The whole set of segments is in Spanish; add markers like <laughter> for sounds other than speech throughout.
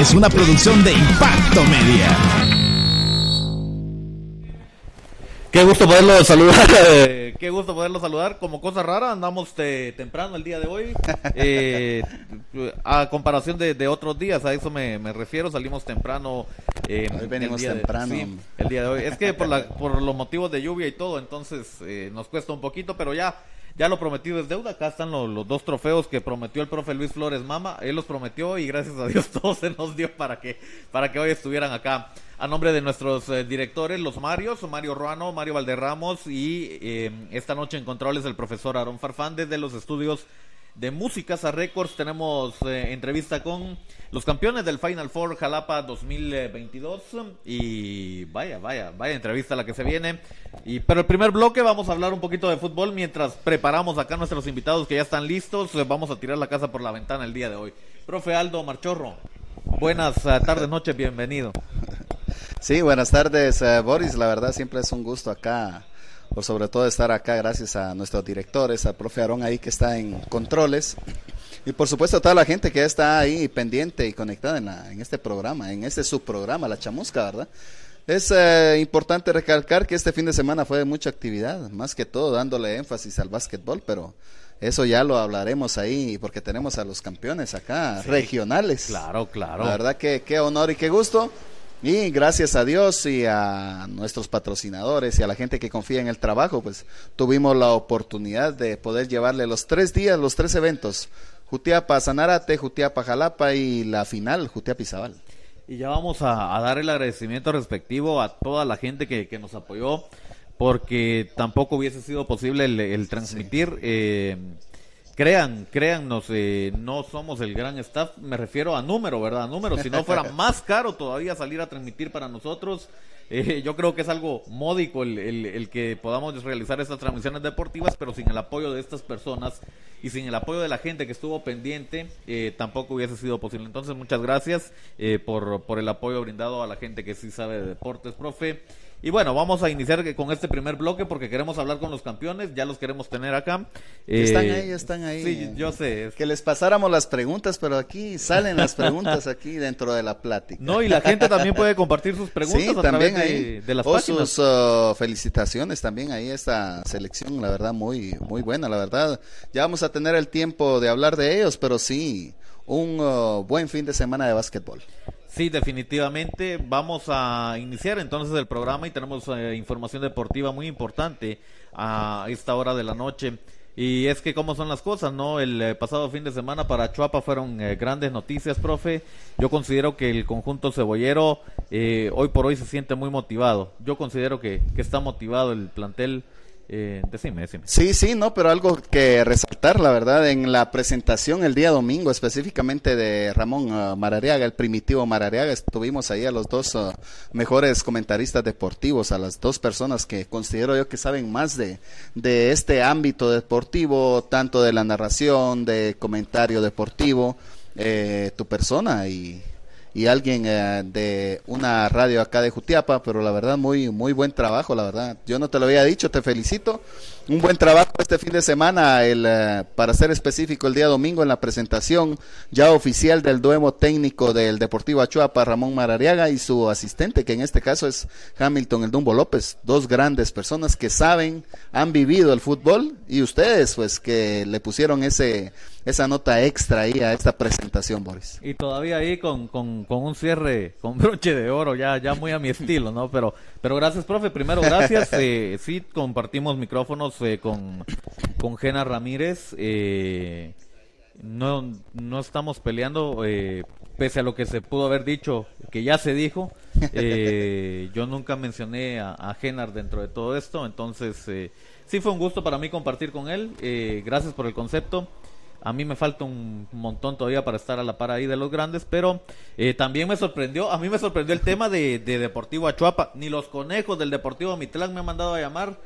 Es una producción de Impacto Media. Qué gusto poderlo saludar, eh, qué gusto poderlo saludar. Como cosa rara, andamos temprano el día de hoy. Eh, a comparación de, otros días, a eso me, refiero, salimos temprano. Eh, hoy venimos temprano. el día de hoy. Es que por, la, por los motivos de lluvia y todo, entonces nos cuesta un poquito, pero ya ya lo prometido es deuda. Acá están los, dos trofeos que prometió el profe Luis Flores Mama. Él los prometió y gracias a Dios <laughs> todo se nos dio para que, para que hoy estuvieran acá. A nombre de nuestros eh, directores, los Marios, Mario Ruano, Mario Valderramos y eh, esta noche en controles el profesor Aaron Farfán desde los estudios de Músicas a Records tenemos eh, entrevista con los campeones del Final Four Jalapa 2022 y vaya, vaya, vaya entrevista la que se viene. Y pero el primer bloque vamos a hablar un poquito de fútbol mientras preparamos acá nuestros invitados que ya están listos. Vamos a tirar la casa por la ventana el día de hoy. Profe Aldo Marchorro, buenas eh, tardes, noches, bienvenido. Sí, buenas tardes, eh, Boris. La verdad siempre es un gusto acá por sobre todo estar acá gracias a nuestros directores, al profe Aarón ahí que está en controles y por supuesto a toda la gente que está ahí pendiente y conectada en, en este programa, en este subprograma, La Chamusca, ¿verdad? Es eh, importante recalcar que este fin de semana fue de mucha actividad, más que todo dándole énfasis al básquetbol, pero eso ya lo hablaremos ahí porque tenemos a los campeones acá, regionales. Claro, claro. La verdad que qué honor y qué gusto. Y gracias a Dios y a nuestros patrocinadores y a la gente que confía en el trabajo, pues tuvimos la oportunidad de poder llevarle los tres días, los tres eventos, Jutiapa Sanarate, Jutiapa Jalapa y la final, Jutiapa Izabal. Y ya vamos a, dar el agradecimiento respectivo a toda la gente que, nos apoyó, porque tampoco hubiese sido posible el, transmitir. Eh, crean, créannos, eh, no somos el gran staff, me refiero a número, ¿verdad? A número, si no <laughs> fuera más caro todavía salir a transmitir para nosotros. Eh, yo creo que es algo módico el, el, que podamos realizar estas transmisiones deportivas, pero sin el apoyo de estas personas y sin el apoyo de la gente que estuvo pendiente, eh, tampoco hubiese sido posible. Entonces, muchas gracias por, por el apoyo brindado a la gente que sí sabe de deportes, profe. Y bueno, vamos a iniciar con este primer bloque porque queremos hablar con los campeones, ya los queremos tener acá. están eh, ahí, están ahí. Sí, yo sé. Que les pasáramos las preguntas, pero aquí salen las preguntas <laughs> aquí dentro de la plática. No, y la gente también puede compartir sus preguntas a también través ahí. de, las o sus uh, felicitaciones también ahí esta selección, la verdad muy muy buena, la verdad. Ya vamos a tener el tiempo de hablar de ellos, pero sí, un uh, buen fin de semana de básquetbol. Sí, definitivamente. Vamos a iniciar entonces el programa y tenemos eh, información deportiva muy importante a esta hora de la noche. Y es que cómo son las cosas, ¿no? El eh, pasado fin de semana para Chuapa fueron eh, grandes noticias, profe. Yo considero que el conjunto cebollero hoy por hoy se siente muy motivado. Yo considero que, que está motivado el plantel eh, decime, decime. Sí, sí, no, pero algo que resaltar, la verdad, en la presentación el día domingo, específicamente de Ramón uh, Marariaga, el primitivo Marariaga, estuvimos ahí a los dos uh, mejores comentaristas deportivos, a las dos personas que considero yo que saben más de, de este ámbito deportivo, tanto de la narración, de comentario deportivo, eh, tu persona y y alguien eh, de una radio acá de Jutiapa, pero la verdad muy muy buen trabajo, la verdad. Yo no te lo había dicho, te felicito. Un buen trabajo este fin de semana, el eh, para ser específico el día domingo en la presentación ya oficial del duemo técnico del Deportivo Achuapa, Ramón Marariaga y su asistente, que en este caso es Hamilton El Dumbo López, dos grandes personas que saben, han vivido el fútbol y ustedes pues que le pusieron ese esa nota extra ahí a esta presentación, Boris. Y todavía ahí con, con, con, un cierre, con <laughs> broche de oro, ya, ya muy a mi estilo, ¿no? Pero, pero gracias, profe. Primero, gracias. <laughs> Eh, sí, compartimos micrófonos eh, con, con Gena Ramírez. Eh, no, no estamos peleando, eh, pese a lo que se pudo haber dicho, que ya se dijo. Eh, <laughs> yo nunca mencioné a, a Genar dentro de todo esto, entonces eh, sí fue un gusto para mí compartir con él. Eh, gracias por el concepto. A mí me falta un montón todavía para estar a la par ahí de los grandes, pero eh, también me sorprendió, a mí me sorprendió el tema de, Deportivo Achuapa. Ni los conejos del Deportivo Mitlán me han mandado a llamar.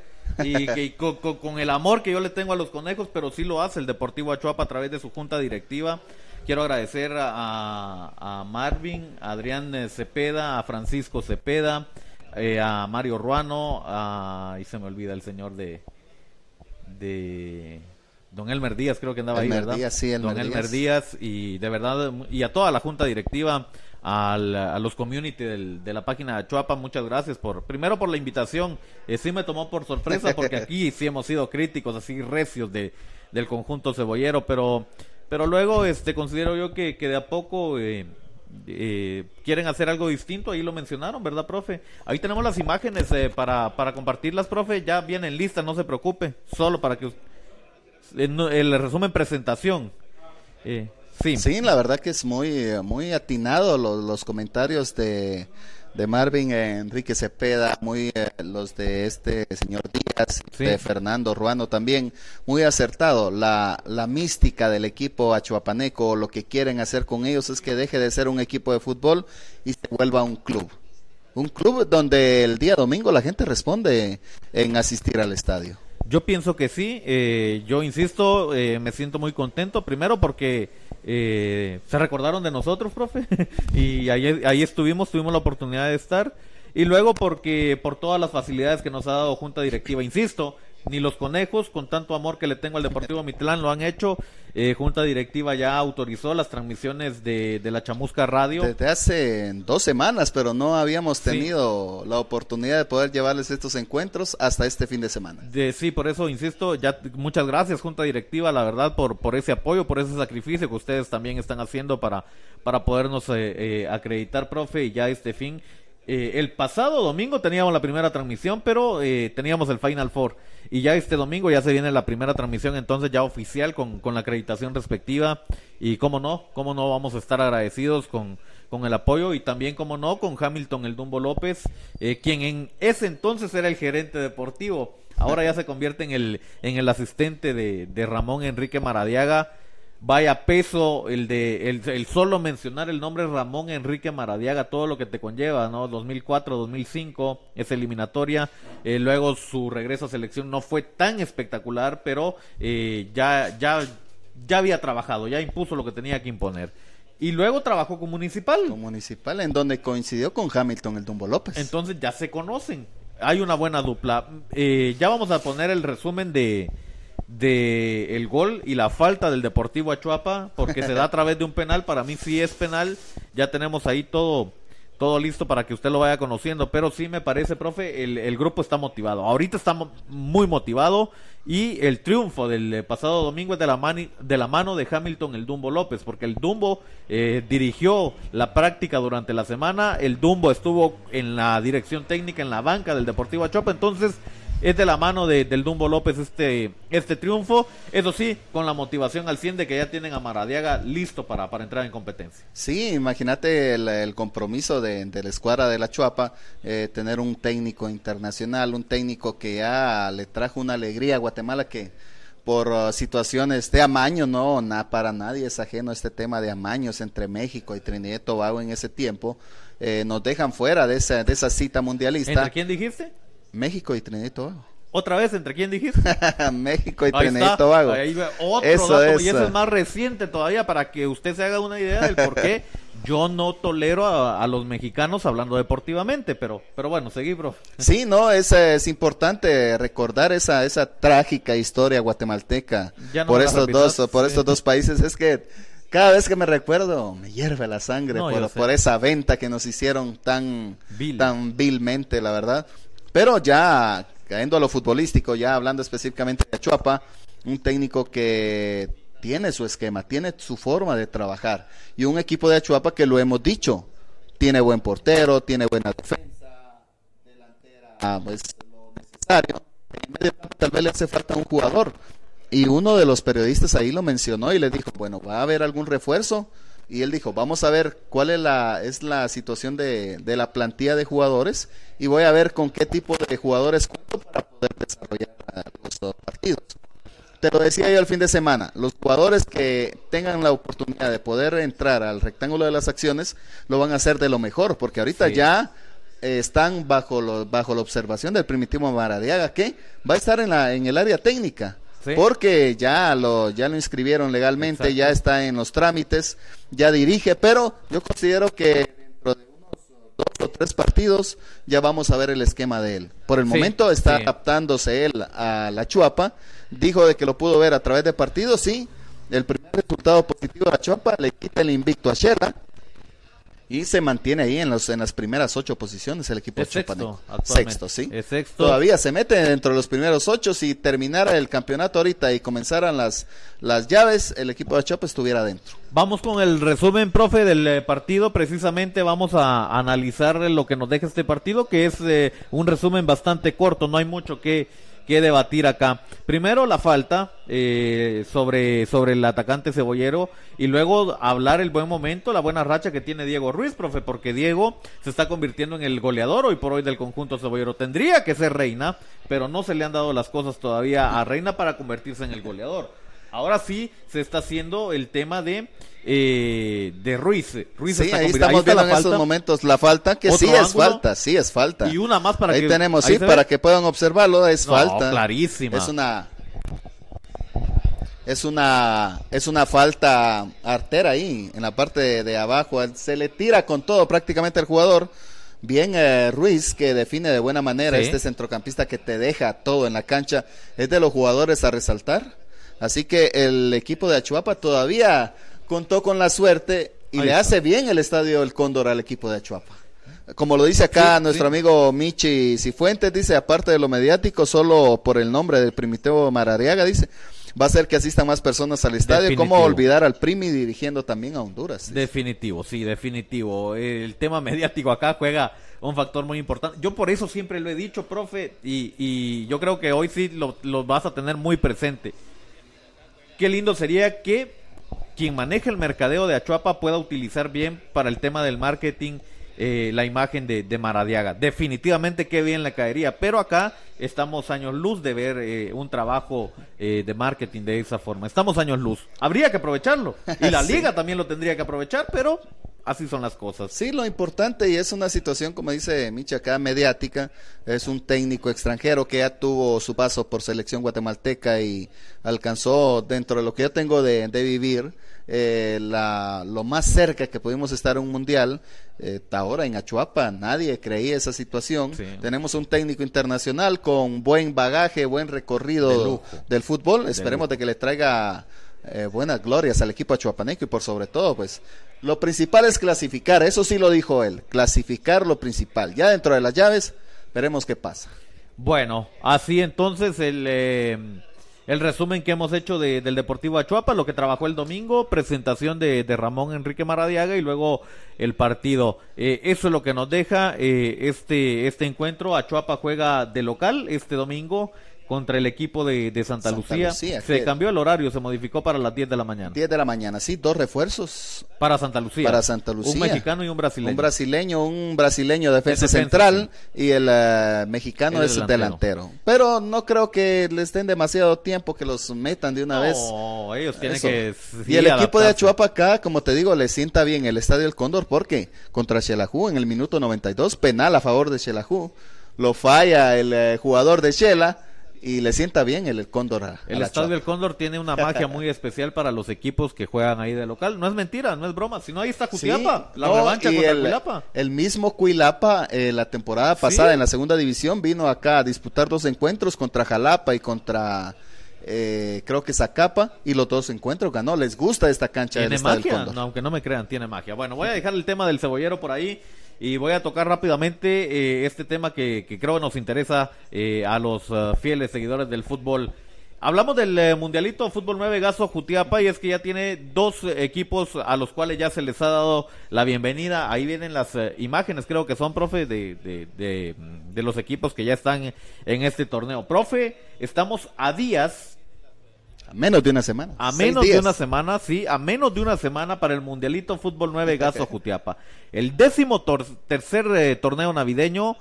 Y, que, con, el amor que yo le tengo a los conejos, pero sí lo hace el Deportivo Achuapa a través de su junta directiva. Quiero agradecer a, Marvin, a Adrián eh, Cepeda, a Francisco Cepeda, eh, a Mario Ruano, a, y se me olvida el señor de, de Don Elmer Díaz creo que andaba Elmer ahí, ¿verdad? Díaz, sí, Elmer Don Elmer Díaz. Y de verdad, y a toda la junta directiva, al- a los community del- de la página de Chuapa, muchas gracias por, primero por la invitación, eh, sí me tomó por sorpresa porque aquí <laughs> sí hemos sido críticos así recios de, del conjunto cebollero, pero, pero luego este considero yo que, que de a poco eh, eh, quieren hacer algo distinto, ahí lo mencionaron, ¿verdad, profe? Ahí tenemos las imágenes eh, para, para compartirlas, profe, ya vienen listas, no se preocupe, solo para que us- el resumen presentación. Eh, sí. Sí, la verdad que es muy, muy atinado los, los comentarios de, de Marvin Enrique Cepeda, muy eh, los de este señor Díaz, Sí. de Fernando Ruano también, muy acertado. La, la mística del equipo achuapaneco, lo que quieren hacer con ellos es que deje de ser un equipo de fútbol y se vuelva un club. Un club donde el día domingo la gente responde en asistir al estadio. Yo pienso que sí, eh, yo insisto, eh, me siento muy contento, primero porque eh, se recordaron de nosotros, profe, <laughs> y ahí, ahí estuvimos, tuvimos la oportunidad de estar, y luego porque por todas las facilidades que nos ha dado Junta Directiva, insisto, ni los conejos, con tanto amor que le tengo al Deportivo Mitlán, lo han hecho, eh, Junta Directiva ya autorizó las transmisiones de, de la Chamusca Radio. Desde hace dos semanas, pero no habíamos Sí. tenido la oportunidad de poder llevarles estos encuentros hasta este fin de semana. De, sí, por eso insisto, ya muchas gracias Junta Directiva, la verdad, por, por ese apoyo, por ese sacrificio que ustedes también están haciendo para, para podernos eh, eh, acreditar, profe, y ya este fin. Eh, el pasado domingo teníamos la primera transmisión, pero eh, teníamos el Final Four. Y ya este domingo ya se viene la primera transmisión, entonces ya oficial con, con la acreditación respectiva. Y cómo no, cómo no vamos a estar agradecidos con, con el apoyo y también, como no, con Hamilton el Dumbo López, eh, quien en ese entonces era el gerente deportivo. Ahora ya se convierte en el, en el asistente de, de Ramón Enrique Maradiaga. Vaya peso el de el, el solo mencionar el nombre Ramón Enrique Maradiaga, todo lo que te conlleva, ¿no? 2004, 2005, esa eliminatoria. eh, luego su regreso a selección no fue tan espectacular, pero eh, ya, ya, ya había trabajado, ya impuso lo que tenía que imponer. Y luego trabajó con Municipal. Con Municipal, en donde coincidió con Hamilton el Dumbo López. Entonces ya se conocen. Hay una buena dupla. Eh, ya vamos a poner el resumen de, de el gol y la falta del Deportivo Achuapa, porque se da a través de un penal. Para mí sí es penal. Ya tenemos ahí todo todo listo para que usted lo vaya conociendo, pero sí me parece, profe, el, grupo está motivado. Ahorita está muy motivado y el triunfo del eh, pasado domingo es de la, mani- de la mano de Hamilton el Dumbo López, porque el Dumbo eh, dirigió la práctica durante la semana, el Dumbo estuvo en la dirección técnica en la banca del Deportivo Achopa, entonces es de la mano de- del Dumbo López este, este triunfo, eso sí, con la motivación al 100 de que ya tienen a Maradiaga listo para, para entrar en competencia. Sí, imagínate el, el compromiso de, de la escuadra de la Chuapa, eh, tener un técnico internacional, un técnico que ya le trajo una alegría a Guatemala que por uh, situaciones de amaño, no, na, para nadie es ajeno este tema de amaños entre México y Trinidad y Tobago en ese tiempo, eh, nos dejan fuera de esa, de esa cita mundialista. ¿Entre quién dijiste? México y Trinidad y Tobago. ¿Otra vez entre quién dijiste? <laughs> México y Ahí Trinidad y. Tobago. Ahí va otro Eso dato, es, y eso es más reciente todavía para que usted se haga una idea del por qué <laughs> yo no tolero a, a los mexicanos hablando deportivamente, pero, pero bueno, seguí, bro. Sí, no, es, es importante recordar esa, esa trágica historia guatemalteca Ya no por estos dos, por estos dos países. Es que cada vez que me recuerdo me hierve la sangre No, por, por esa venta que nos hicieron tan, Vil. tan vilmente, la verdad. Pero ya cayendo a lo futbolístico, ya hablando específicamente de Chuapa, un técnico que tiene su esquema, tiene su forma de trabajar. Y un equipo de Achuapa que lo hemos dicho, tiene buen portero, tiene buena defensa, delantera, pues lo necesario. Tal vez le hace falta un jugador. Y uno de los periodistas ahí lo mencionó y le dijo, bueno, va a haber algún refuerzo y él dijo, vamos a ver cuál es la es la situación de, de la plantilla de jugadores y voy a ver con qué tipo de jugadores cuento para poder desarrollar los ah, partidos. Te lo decía yo el fin de semana, los jugadores que tengan la oportunidad de poder entrar al rectángulo de las acciones lo van a hacer de lo mejor, porque ahorita Sí. ya eh, están bajo lo, bajo la observación del primitivo Maradiaga, que va a estar en la en el área técnica. Sí. Porque ya lo ya lo inscribieron legalmente, Exacto. ya está en los trámites, ya dirige, pero yo considero que dentro de unos dos o tres partidos ya vamos a ver el esquema de él. Por el Sí, momento está sí. adaptándose él a la Chuapa, dijo de que lo pudo ver a través de partidos, sí. El primer resultado positivo a Chuapa le quita el invicto a Shela y se mantiene ahí en, los, en las primeras ocho posiciones el equipo Es sexto. Sexto, sí. Es sexto. Todavía se mete dentro de los primeros ocho. Si terminara el campeonato ahorita y comenzaran las, las llaves, el equipo de Chuapa estuviera dentro. Vamos con el resumen, profe, del eh, partido. Precisamente vamos a analizar lo que nos deja este partido, que es eh, un resumen bastante corto. No hay mucho que, que debatir acá. Primero la falta eh, sobre, sobre el atacante cebollero y luego hablar el buen momento, la buena racha que tiene Diego Ruiz, profe, porque Diego se está convirtiendo en el goleador hoy por hoy del conjunto cebollero. Tendría que ser Reina, pero no se le han dado las cosas todavía a Reina para convertirse en el goleador. Ahora sí se está haciendo el tema de eh, de Ruiz. Ruiz Sí, está ahí estamos está viendo en estos momentos la falta, que sí Otro es ángulo. falta, sí es falta. Y una más para ahí que tenemos, ahí sí, se para ve. que puedan observarlo, es No, falta. clarísima. Es una es una es una falta artera ahí en la parte de, de abajo, se le tira con todo prácticamente al jugador. Bien eh, Ruiz que define de buena manera Sí. este centrocampista que te deja todo en la cancha, es de los jugadores a resaltar. Así que el equipo de Achuapa todavía contó con la suerte y Ahí le está. hace bien el estadio El Cóndor al equipo de Achuapa. Como lo dice acá Sí, nuestro sí. amigo Michi Cifuentes, dice, aparte de lo mediático, solo por el nombre del primitivo Marariaga, dice, va a ser que asistan más personas al estadio. ¿Cómo Definitivo. olvidar al Primi dirigiendo también a Honduras? Definitivo, sí, definitivo. El tema mediático acá juega un factor muy importante. Yo por eso siempre lo he dicho, profe, y, y yo creo que hoy sí lo, lo vas a tener muy presente. Qué lindo sería que quien maneje el mercadeo de Achuapa pueda utilizar bien para el tema del marketing eh, la imagen de, de Maradiaga. Definitivamente qué bien le caería, pero acá estamos años luz de ver eh, un trabajo eh, de marketing de esa forma. Estamos años luz. Habría que aprovecharlo. Y la <laughs> Sí. liga también lo tendría que aprovechar, pero así son las cosas. Sí, lo importante y es una situación, como dice Michi acá, mediática. Es un técnico extranjero que ya tuvo su paso por selección guatemalteca y alcanzó dentro de lo que yo tengo de, de vivir eh, la, lo más cerca que pudimos estar a un mundial. Eh, ahora en Achuapa nadie creía esa situación. Sí. Tenemos un técnico internacional con buen bagaje, buen recorrido De del fútbol. Esperemos de que le traiga eh, buenas glorias al equipo achuapaneco y por sobre todo, pues, lo principal es clasificar, eso sí lo dijo él, clasificar lo principal. Ya dentro de las llaves, veremos qué pasa. Bueno, así entonces el, eh, el resumen que hemos hecho de- del Deportivo Achuapa, lo que trabajó el domingo, presentación de, de Ramón Enrique Maradiaga y luego el partido. Eh, eso es lo que nos deja eh, este, este encuentro. Achuapa juega de local este domingo contra el equipo de, de Santa, Santa Lucía. Lucía, Se que- cambió el horario, se modificó para las 10 de la mañana. 10 de la mañana, sí, dos refuerzos Para Santa Lucía. para Santa Lucía. Un mexicano y un brasileño. Un brasileño, un brasileño defensa, defensa, central y el eh, mexicano El es delantero. delantero. Pero no creo que les den demasiado tiempo que los metan de una vez. No, ellos tienen Eso. que. y sí, el equipo de. Achuapa acá, como te digo, le sienta bien el estadio El Cóndor porque contra Xelajú en el minuto 92, penal a favor de Xelajú, lo falla el eh, jugador de Xela y le sienta bien el, el Cóndor. a- El a Estadio del. Cóndor tiene una <laughs> magia muy especial para los equipos que juegan ahí de local. No es mentira, no es broma. Si no, ahí está Sí, Jutiapa. la no, revancha contra el, Cuilapa. el mismo Cuilapa eh, la temporada pasada Sí. en la segunda división vino acá a disputar dos encuentros contra Jalapa y contra eh, creo que Zacapa y los dos encuentros ganó. Les gusta esta cancha del Tiene del magia, Cóndor. no, aunque no me crean, tiene magia. Bueno, voy a dejar el tema del cebollero por ahí y voy a tocar rápidamente eh, este tema que, que creo nos interesa eh, a los eh, fieles seguidores del fútbol. Hablamos del Mundialito Fútbol 9 Gaso Jutiapa y es que ya tiene dos equipos a los cuales ya se les ha dado la bienvenida. Ahí vienen las imágenes, creo que son, profe, de, de, de, de los equipos que ya están en este torneo. Profe, estamos a días A menos de una semana. a menos de una semana, sí, a menos de una semana para el Mundialito Fútbol 9 Gaso Jutiapa. El décimo tor- tercer eh, torneo navideño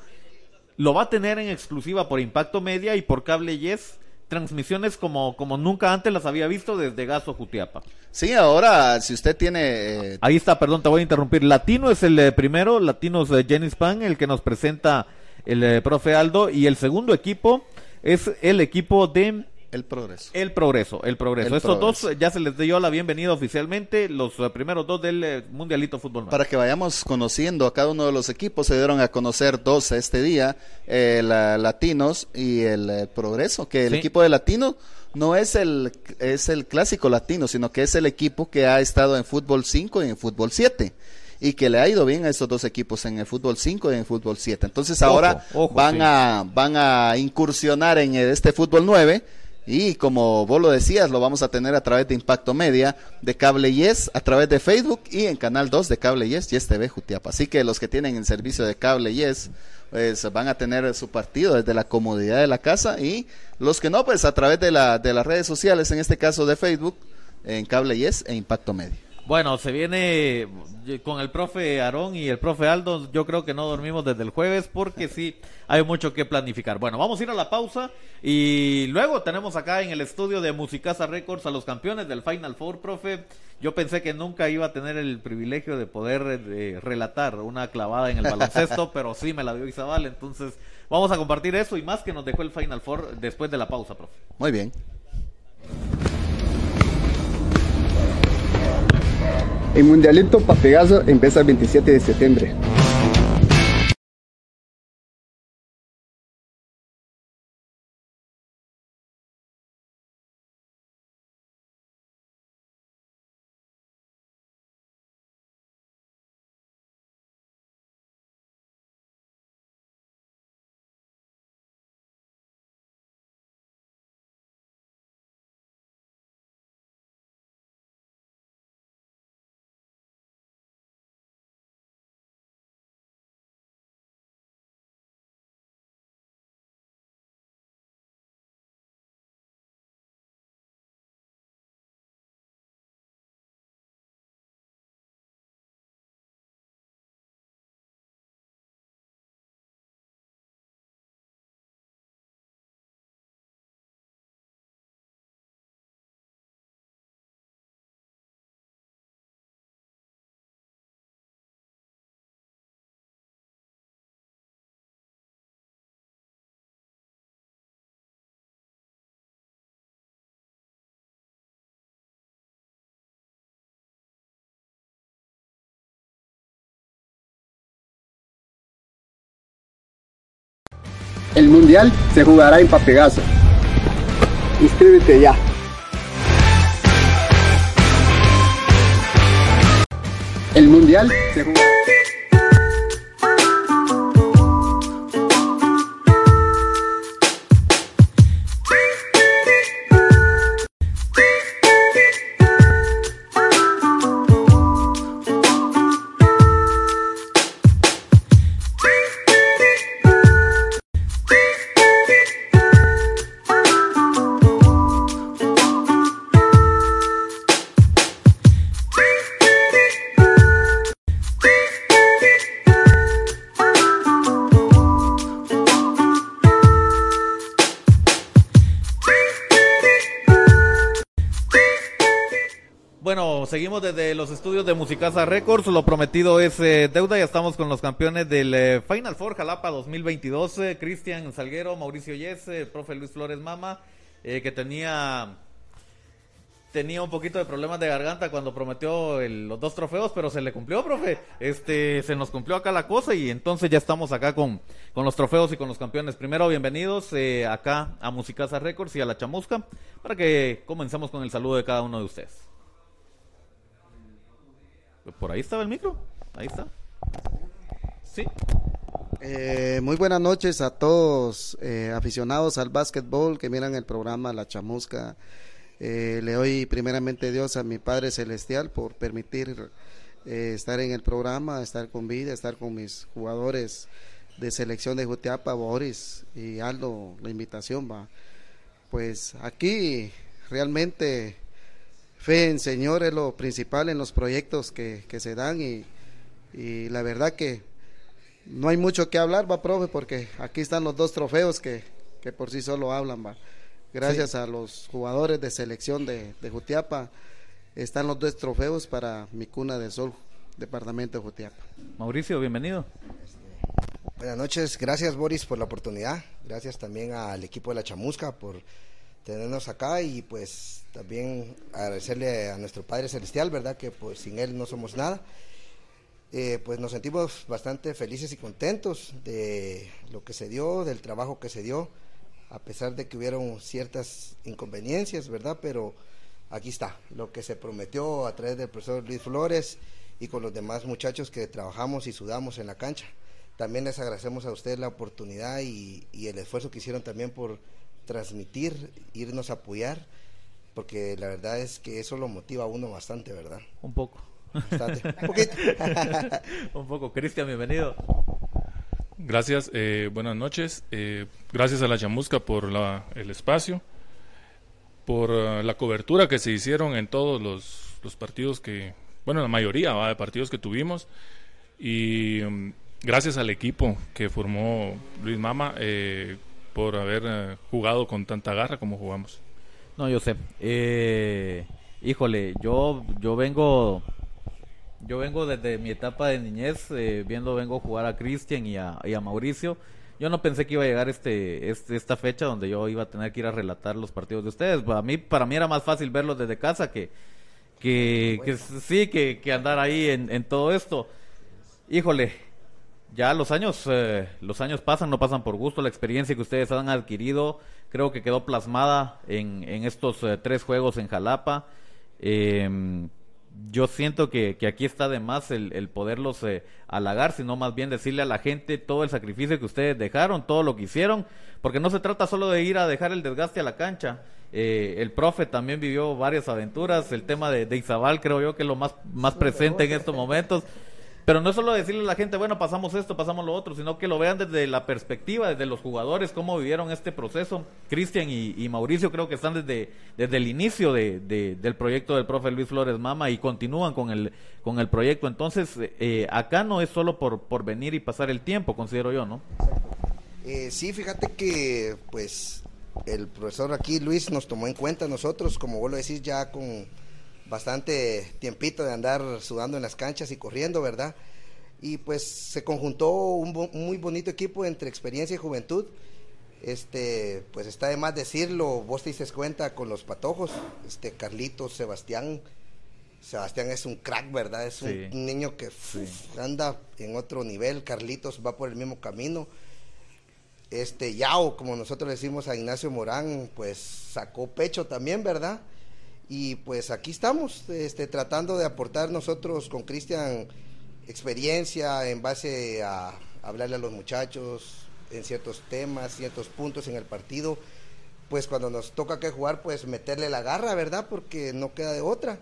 lo va a tener en exclusiva por Impacto Media y por Cable Yes. Transmisiones como, como nunca antes las había visto desde Gaso Jutiapa. Sí, ahora, si usted tiene... eh, Ahí está, perdón, te voy a interrumpir. Latino es el eh, primero, Latino es Jenny Span, el que nos presenta el profe Aldo. Y el segundo equipo es el equipo de el progreso. El Progreso, el Progreso. Estos dos eh, ya se les dio la bienvenida oficialmente, los eh, primeros dos del eh, Mundialito Fútbol. Para que vayamos conociendo a cada uno de los equipos, se dieron a conocer dos este día, el eh, Latinos y el, eh, Progreso, que el Sí. equipo de Latino no es el, es el clásico latino, sino que es el equipo que ha estado en fútbol 5 y en fútbol 7 y que le ha ido bien a estos dos equipos en el fútbol 5 y en el fútbol 7. Entonces ahora van, a, van a incursionar en este fútbol 9 y como vos lo decías, lo vamos a tener a través de Impacto Media, de Cable Yes, a través de Facebook y en Canal 2 de Cable Yes, Yes TV Jutiapa. Así que los que tienen el servicio de Cable Yes, pues van a tener su partido desde la comodidad de la casa y los que no, pues a través de, la, de las redes sociales, en este caso de Facebook, en Cable Yes e Impacto Media. Bueno, se viene con el profe Aarón y el profe Aldo. Yo creo que no dormimos desde el jueves porque sí hay mucho que planificar. Bueno, vamos a ir a la pausa y luego tenemos acá en el estudio de Musicasa Records a los campeones del Final Four, profe. Yo pensé que nunca iba a tener el privilegio de poder eh, relatar una clavada en el baloncesto, <laughs> pero sí me la dio Isabel. Entonces, vamos a compartir eso y más que nos dejó el Final Four después de la pausa, profe. Muy bien. El Mundialito Papegazo empieza el 27 de septiembre. El mundial se jugará en Papegazo. Inscríbete ya. El mundial se jugará. Seguimos desde los estudios de Musicasa Records. Lo prometido es eh, deuda. Ya estamos con los campeones del eh, Final Four Jalapa 2022. Cristian Salguero, Mauricio Yes, el profe Luis Flores Mama, eh, que tenía tenía un poquito de problemas de garganta cuando prometió los dos trofeos, pero se le cumplió, profe. Este, se nos cumplió acá la cosa y entonces ya estamos acá con, con los trofeos y con los campeones. Primero, bienvenidos acá a Musicasa Records y a La Chamusca para que comencemos con el saludo de cada uno de ustedes. Por ahí estaba el micro. Ahí está. Sí. Eh, muy buenas noches a todos eh, aficionados al básquetbol que miran el programa La Chamusca. Eh, le doy primeramente Dios a mi Padre Celestial por permitir estar en el programa, estar con vida, estar con mis jugadores de selección de Jutiapa, Boris y Aldo, la invitación va. Pues aquí realmente fe en Señor es lo principal en los proyectos que, se dan y, la verdad que no hay mucho que hablar, va, profe, porque aquí están los dos trofeos que, por sí solo hablan, va. Gracias a los jugadores de selección de, de Jutiapa, están los dos trofeos para mi cuna de sol, departamento de Jutiapa. Mauricio, bienvenido. Buenas noches, gracias Boris por la oportunidad, gracias también al equipo de la Chamusca por tenernos acá y pues también agradecerle a nuestro Padre Celestial, ¿verdad? Que pues sin Él no somos nada. Eh, pues nos sentimos bastante felices y contentos de lo que se dio, del trabajo que se dio a pesar de que hubieron ciertas inconveniencias, ¿verdad? Pero aquí está, lo que se prometió a través del profesor Luis Flores y con los demás muchachos que trabajamos y sudamos en la cancha. También les agradecemos a ustedes la oportunidad y, y el esfuerzo que hicieron también por transmitir, irnos a apoyar, porque la verdad es que eso lo motiva a uno bastante, ¿verdad? Un poco. Bastante. <laughs> Un poquito. Un poco. Cristian, bienvenido. Gracias, eh, buenas noches. Eh, gracias a la Chamusca por la, el espacio, por uh, la cobertura que se hicieron en todos los, los partidos que, bueno, la mayoría ¿va? de partidos que tuvimos. Y um, gracias al equipo que formó Luis Mama eh, por haber uh, jugado con tanta garra como jugamos. No, yo sé. Eh, híjole, yo, yo vengo yo vengo desde mi etapa de niñez, eh, viendo, vengo a jugar a Cristian y a, y a, Mauricio. Yo no pensé que iba a llegar este, este, esta fecha donde yo iba a tener que ir a relatar los partidos de ustedes. Para mí, para mí era más fácil verlos desde casa que, que, que sí, que, que, andar ahí en, en, todo esto. Híjole, ya los años, eh, los años pasan, no pasan por gusto. La experiencia que ustedes han adquirido, creo que quedó plasmada en, en estos eh, tres juegos en Jalapa. Eh, yo siento que, que, aquí está de más el, el poderlos eh, halagar, sino más bien decirle a la gente todo el sacrificio que ustedes dejaron, todo lo que hicieron, porque no se trata solo de ir a dejar el desgaste a la cancha. Eh, el profe también vivió varias aventuras, el tema de, de Izabal creo yo que es lo más, más presente en estos momentos. Pero no es solo decirle a la gente, bueno, pasamos esto, pasamos lo otro, sino que lo vean desde la perspectiva, desde los jugadores, cómo vivieron este proceso. Cristian y, Mauricio creo que están desde, desde el inicio de, de, del proyecto del profe Luis Flores Mama y continúan con el, con el proyecto. Entonces, eh, acá no es solo por, por venir y pasar el tiempo, considero yo, ¿no? Eh, sí, fíjate que, pues, el profesor aquí, Luis, nos tomó en cuenta nosotros, como vos lo decís, ya con bastante tiempito de andar sudando en las canchas y corriendo, ¿verdad? Y pues se conjuntó un, bo muy bonito equipo entre experiencia y juventud. Este, pues está de más decirlo, vos te diste cuenta con los patojos, este Carlitos, Sebastián. Sebastián es un crack, ¿verdad? Es un niño que sí. anda en otro nivel. Carlitos va por el mismo camino. Este Yao, como nosotros le decimos a Ignacio Morán, pues sacó pecho también, ¿verdad? Y pues aquí estamos este, tratando de aportar nosotros con Cristian experiencia en base a hablarle a los muchachos en ciertos temas, ciertos puntos en el partido, pues cuando nos toca que jugar, pues meterle la garra, ¿verdad? Porque no queda de otra.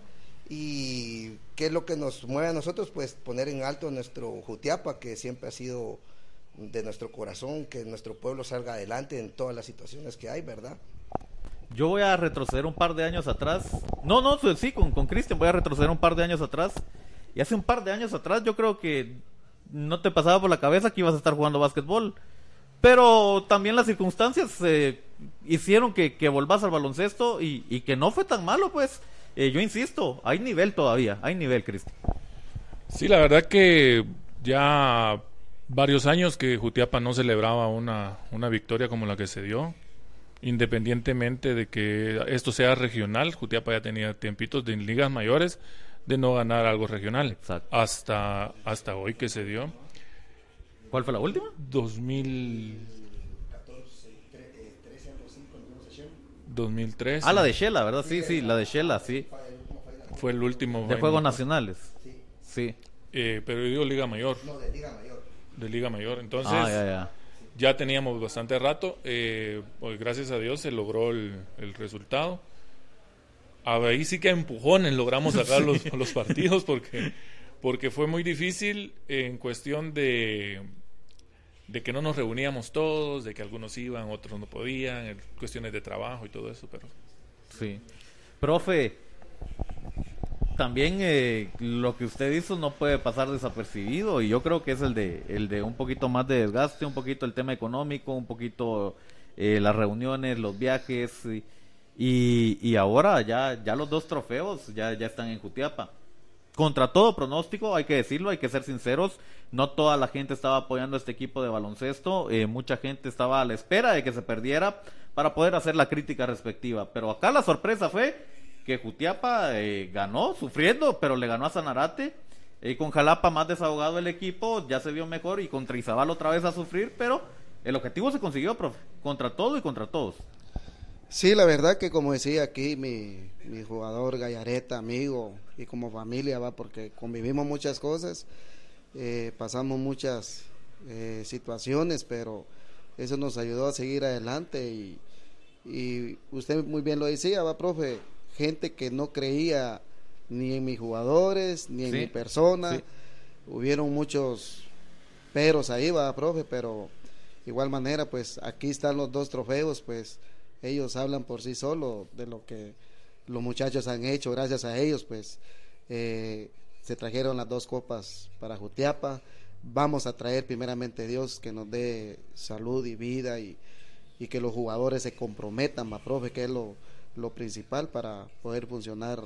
Y qué es lo que nos mueve a nosotros, pues poner en alto nuestro Jutiapa, que siempre ha sido de nuestro corazón, que nuestro pueblo salga adelante en todas las situaciones que hay, ¿verdad? Yo voy a retroceder un par de años atrás. No, no, sí, con, con Cristian voy a retroceder un par de años atrás. Y hace un par de años atrás yo creo que no te pasaba por la cabeza que ibas a estar jugando básquetbol. Pero también las circunstancias eh, hicieron que, que volvás al baloncesto y, y, que no fue tan malo, pues. Eh, yo insisto, hay nivel todavía, hay nivel, Cristian. Sí, la verdad que ya varios años que Jutiapa no celebraba una, una victoria como la que se dio independientemente de que esto sea regional, Jutiapa ya tenía tiempitos de ligas mayores de no ganar algo regional. Exacto. Hasta, hasta hoy que se dio. ¿Cuál fue la última? 2000... 2003. Ah, la de Shela, ¿verdad? Sí, sí, la de Shela, sí. Fue el último. De Juegos Nacionales. Sí. Eh, pero yo digo Liga Mayor. No, de Liga Mayor. De Liga Mayor. Entonces, ah, ya, ya ya teníamos bastante rato, eh, pues gracias a Dios se logró el, el, resultado. Ahí sí que a empujones logramos sacar <laughs> los, los, partidos porque, porque fue muy difícil en cuestión de, de que no nos reuníamos todos, de que algunos iban, otros no podían, cuestiones de trabajo y todo eso, pero... Sí. Profe, también eh, lo que usted hizo no puede pasar desapercibido y yo creo que es el de el de un poquito más de desgaste, un poquito el tema económico, un poquito eh, las reuniones, los viajes y, y, ahora ya ya los dos trofeos ya ya están en Jutiapa. Contra todo pronóstico, hay que decirlo, hay que ser sinceros, no toda la gente estaba apoyando a este equipo de baloncesto, eh, mucha gente estaba a la espera de que se perdiera para poder hacer la crítica respectiva, pero acá la sorpresa fue que Jutiapa eh, ganó sufriendo, pero le ganó a Sanarate. Y con Jalapa más desahogado el equipo, ya se vio mejor y contra Izabal otra vez a sufrir, pero el objetivo se consiguió, profe, contra todo y contra todos. Sí, la verdad que como decía aquí mi, mi jugador Gallareta, amigo y como familia, va, porque convivimos muchas cosas, eh, pasamos muchas eh, situaciones, pero eso nos ayudó a seguir adelante y, y usted muy bien lo decía, va, profe, gente que no creía ni en mis jugadores, ni en Sí, mi persona, sí. hubieron muchos peros ahí, va, profe, pero igual manera, pues aquí están los dos trofeos, pues ellos hablan por sí solos de lo que los muchachos han hecho, gracias a ellos, pues eh, se trajeron las dos copas para Jutiapa. Vamos a traer primeramente Dios que nos dé salud y vida y, y que los jugadores se comprometan, ma profe, que es lo, lo principal para poder funcionar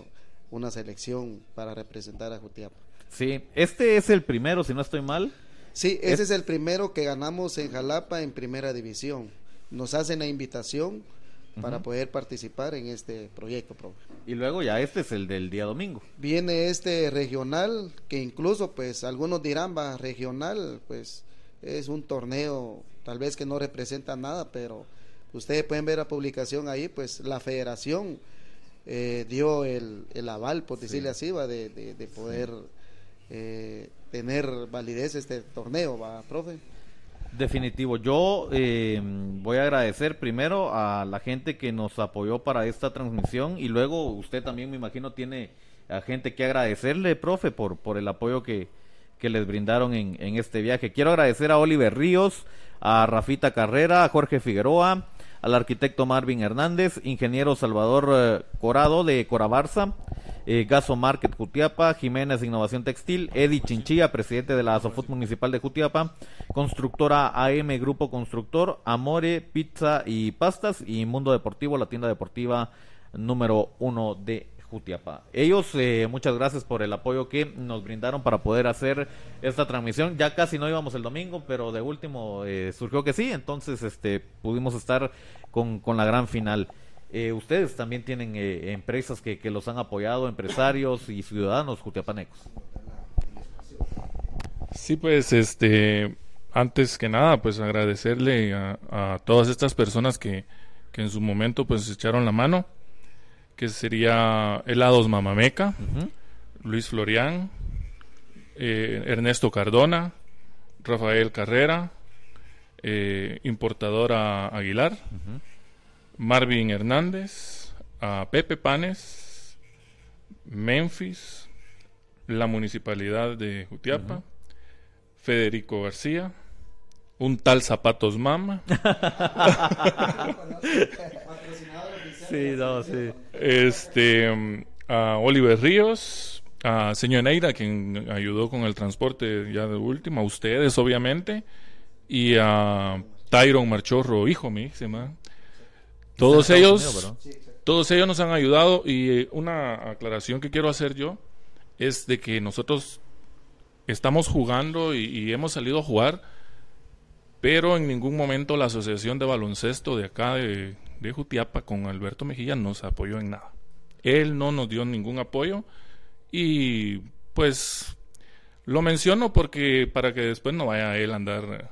una selección para representar a Jutiapa. Sí, este es el primero, si no estoy mal. Sí, ese es el primero que ganamos en Jalapa en primera división. Nos hacen la invitación para poder participar en este proyecto, profe. Y luego ya este es el del día domingo. Viene este regional, que incluso pues algunos dirán, va, regional, pues es un torneo tal vez que no representa nada, pero ustedes pueden ver la publicación ahí, pues la federación eh, dio el, el aval, por decirle así, va, de, de- de poder eh, tener validez este torneo, va, profe. Definitivo. Yo eh, voy a agradecer primero a la gente que nos apoyó para esta transmisión y luego usted también me imagino tiene a gente que agradecerle, profe, por, por el apoyo que, que les brindaron en, en este viaje. Quiero agradecer a Oliver Ríos, a Rafita Carrera, a Jorge Figueroa, al arquitecto Marvin Hernández, ingeniero Salvador eh, Corado de Corabarza, eh, Gaso Market Jutiapa, Jiménez Innovación Textil, Eddie Chinchilla, presidente de la Asofut Municipal de Jutiapa, constructora AM Grupo Constructor, Amore Pizza y Pastas y Mundo Deportivo, la tienda deportiva número uno de Jutiapa. Ellos, eh, muchas gracias por el apoyo que nos brindaron para poder hacer esta transmisión. Ya casi no íbamos el domingo, pero de último eh, surgió que sí, entonces este pudimos estar con, con la gran final. Eh, ustedes también tienen eh, empresas que, que los han apoyado, empresarios y ciudadanos jutiapanecos. Sí, pues, este, antes que nada, pues agradecerle a, a todas estas personas que, que en su momento, pues, echaron la mano, que sería Helados Mamameca. Luis Florián, eh, Ernesto Cardona, Rafael Carrera, eh, Importadora Aguilar. Marvin Hernández, a Pepe Panes, Memphis, la Municipalidad de Jutiapa, Federico García, un tal Zapatos Mama, <laughs> Sí, no, sí. este, mm, a Oliver Ríos, a señor Neira, quien ayudó con el transporte ya de última, a ustedes obviamente, y a Tyron Marchorro, hijo mi, se llama. Todos ellos, todos ellos nos han ayudado y eh, una aclaración que quiero hacer yo es de que nosotros estamos jugando y, y hemos salido a jugar, pero en ningún momento la Asociación de Baloncesto de acá de, de Jutiapa con Alberto Mejía nos apoyó en nada. Él no nos dio ningún apoyo y pues lo menciono porque para que después no vaya él a andar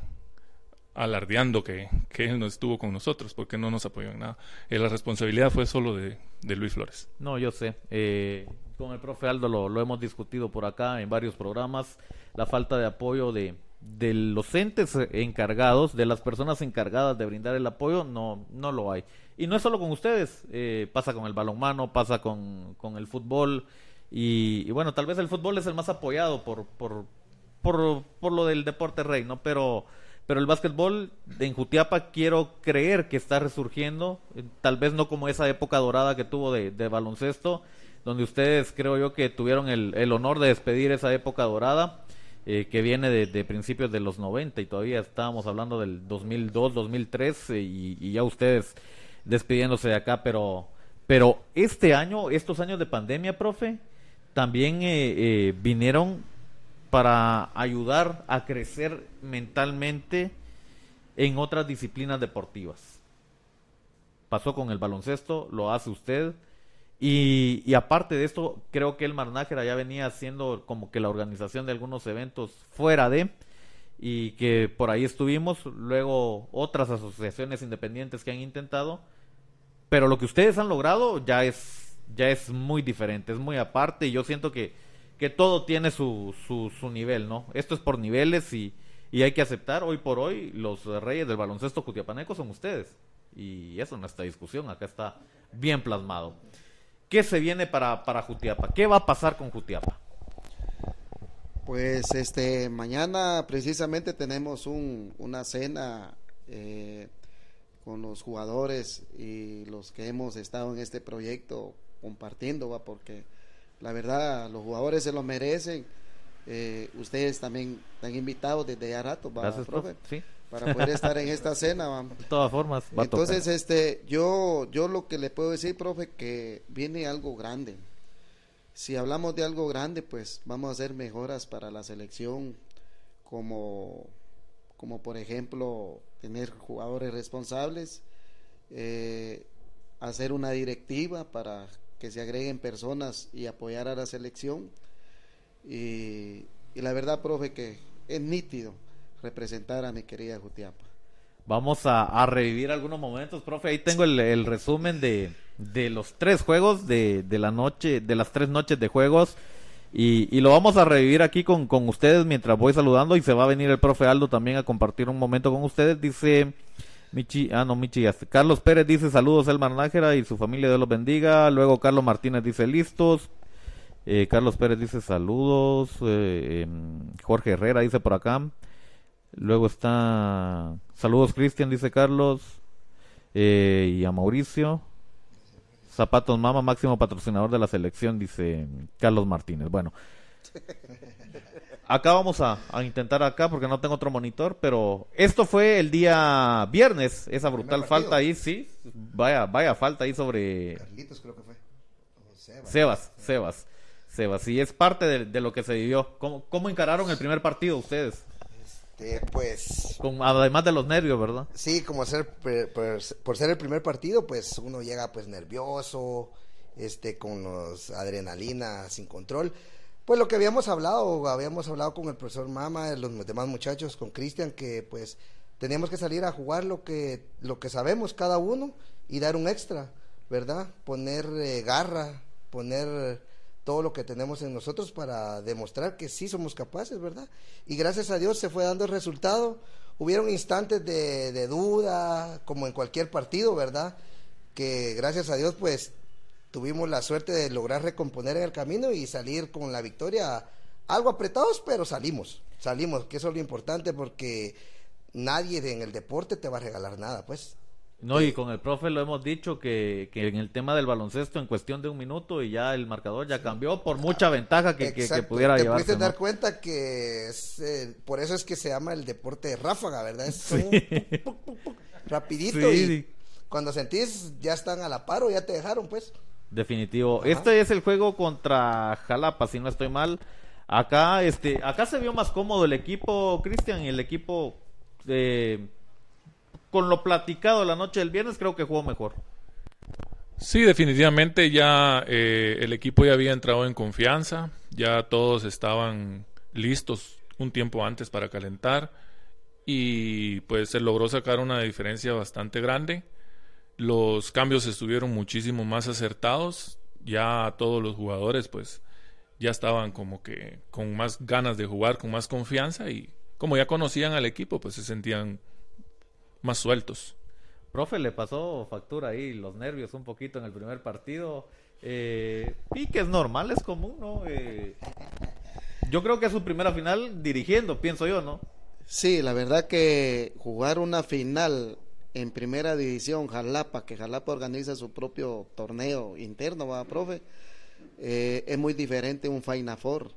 alardeando que, que él no estuvo con nosotros porque no nos apoyó en nada. Eh, la responsabilidad fue solo de, de Luis Flores. No, yo sé. Eh, con el profe Aldo lo hemos discutido por acá en varios programas. La falta de apoyo de, de los entes encargados, de las personas encargadas de brindar el apoyo, no, no lo hay. Y no es solo con ustedes, eh, pasa con el balonmano, pasa con, con el fútbol. Y, bueno, tal vez el fútbol es el más apoyado por, por, por, por lo del deporte rey, ¿no? Pero, pero el básquetbol en Jutiapa quiero creer que está resurgiendo, eh, tal vez no como esa época dorada que tuvo de, de baloncesto, donde ustedes creo yo que tuvieron el, el honor de despedir esa época dorada, eh, que viene de, principios de los 90 y todavía estábamos hablando del 2002, 2003 eh, y, y ya ustedes despidiéndose de acá, pero, pero este año, estos años de pandemia, profe, también eh, eh, vinieron para ayudar a crecer mentalmente en otras disciplinas deportivas. Pasó con el baloncesto, lo hace usted. Y, aparte de esto, creo que el Marnájera ya venía haciendo como que la organización de algunos eventos fuera de. y que por ahí estuvimos, luego otras asociaciones independientes que han intentado, pero lo que ustedes han logrado ya es, ya es muy diferente, es muy aparte y yo siento que, que todo tiene su, su, su nivel, ¿no? Esto es por niveles y, y hay que aceptar, hoy por hoy, los reyes del baloncesto cutiapaneco son ustedes. Y eso no está discusión, acá está bien plasmado. ¿Qué se viene para, para Jutiapa? ¿Qué va a pasar con Jutiapa? Pues este mañana precisamente tenemos un, una cena eh, con los jugadores y los que hemos estado en este proyecto compartiendo, ¿va? porque la verdad los jugadores se lo merecen. Eh, ustedes también están invitados desde ya rato, ¿va, Gracias, profe? profe. Sí. Para poder estar en esta cena. ¿va? De todas formas, va a tocar. Entonces, este, yo, yo lo que le puedo decir, profe, que viene algo grande. Si hablamos de algo grande, pues vamos a hacer mejoras para la selección, como, como por ejemplo tener jugadores responsables, eh, hacer una directiva para que se agreguen personas y apoyar a la selección. Y, y la verdad, profe, que es nítido representar a mi querida Jutiapa. Vamos a, revivir algunos momentos, profe. Ahí tengo el, resumen de, de los tres juegos de, de la noche, de las tres noches de juegos. Y, lo vamos a revivir aquí con, ustedes mientras voy saludando. Y se va a venir el profe Aldo también a compartir un momento con ustedes. Dice Michi, ah, no, Michi. Carlos Pérez dice saludos, Elmar Nájera y su familia, Dios los bendiga. Luego Carlos Martínez dice listos. Eh, Carlos Pérez dice saludos. Eh, em, Jorge Herrera dice por acá. Luego está. Saludos, Cristian, dice Carlos. Eh, y a Mauricio. Zapatos Mama, máximo patrocinador de la selección, dice Carlos Martínez. Bueno, acá vamos a, a intentar acá porque no tengo otro monitor, pero esto fue el día viernes, esa brutal falta ahí, sí. Vaya, vaya falta ahí sobre Carlitos creo que fue. Sebas. Sebas, Sebas, Sebas. Y es parte de, de lo que se vivió. ¿Cómo, ¿Cómo encararon el primer partido ustedes? Pues Con, además de los nervios, ¿verdad? Sí, como ser por ser el primer partido, pues uno llega pues nervioso, este con los adrenalina sin control. Pues lo que habíamos hablado, habíamos hablado con el profesor Mama, los demás muchachos, con Cristian, que pues teníamos que salir a jugar lo que lo que sabemos cada uno y dar un extra, ¿verdad? Poner eh, garra, poner todo lo que tenemos en nosotros para demostrar que sí somos capaces, ¿verdad? Y gracias a Dios se fue dando el resultado. Hubieron instantes de, de duda, como en cualquier partido, ¿verdad? Que gracias a Dios, pues tuvimos la suerte de lograr recomponer en el camino y salir con la victoria algo apretados, pero salimos, salimos, que eso es lo importante porque nadie en el deporte te va a regalar nada, pues. No, y con el profe lo hemos dicho que, que en el tema del baloncesto en cuestión de un minuto y ya el marcador ya cambió por mucha ventaja que, que- que, pudiera Te llevarse. pudiste ¿no? dar cuenta que es, eh, por eso es que se llama el deporte de ráfaga, ¿verdad? Es un puc, puc, rapidito Sí. y cuando sentís ya están a la par o ya te dejaron, pues. Definitivo. Ajá. Este es el juego contra Jalapa, si no estoy mal. Acá, este, acá se vio más cómodo el equipo, Cristian, y el equipo eh, con lo platicado la noche del viernes creo que jugó mejor. Sí, definitivamente ya eh, el equipo ya había entrado en confianza, ya todos estaban listos un tiempo antes para calentar y pues se logró sacar una diferencia bastante grande. Los cambios estuvieron muchísimo más acertados, ya todos los jugadores pues ya estaban como que con más ganas de jugar, con más confianza y como ya conocían al equipo pues se sentían más sueltos. Profe, le pasó factura ahí los nervios un poquito en el primer partido. Eh, y que es normal, es común, ¿no? Eh, yo creo que es su primera final dirigiendo, pienso yo, ¿no? Sí, la verdad que jugar una final en primera división, Jalapa, que Jalapa organiza su propio torneo interno, va, profe, eh, es muy diferente un Final Four.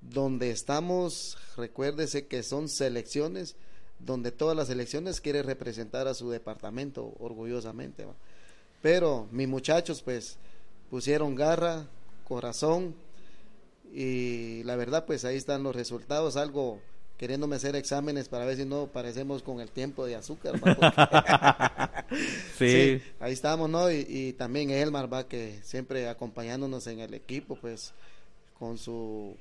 Donde estamos, recuérdese que son selecciones, donde todas las selecciones quieren representar a su departamento orgullosamente. va. Pero mis muchachos, pues, pusieron garra, corazón, y la verdad, pues ahí están los resultados, algo queriéndome hacer exámenes para ver si no parecemos con el tiempo de azúcar. <laughs> Sí. Sí, ahí estamos, ¿no? Y, y también Elmar va que siempre acompañándonos en el equipo, pues con su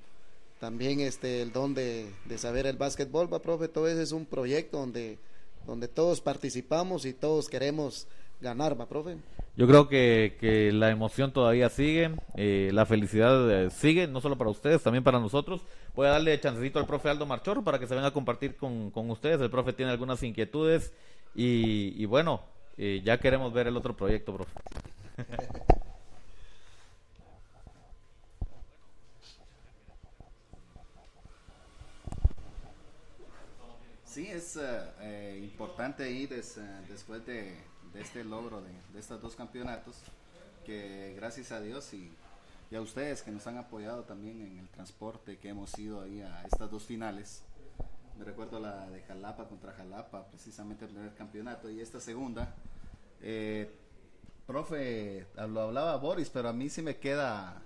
también este el don de, de saber el básquetbol, va profe, todo eso es un proyecto donde, donde todos participamos y todos queremos ganar, va profe. Yo creo que, que la emoción todavía sigue, eh, la felicidad eh, sigue, no solo para ustedes, también para nosotros. Voy a darle chancecito al profe Aldo Marchorro para que se venga a compartir con, con ustedes. El profe tiene algunas inquietudes y, y bueno, eh, ya queremos ver el otro proyecto, profe. <laughs> Sí, es eh, eh, importante ir des- eh, después de, de este logro de, de estos dos campeonatos, que gracias a Dios y, y a ustedes que nos han apoyado también en el transporte que hemos ido ahí a estas dos finales. Me recuerdo la de Jalapa contra Jalapa, precisamente el primer campeonato, y esta segunda. Eh, profe, lo hablaba Boris, pero a mí sí me queda,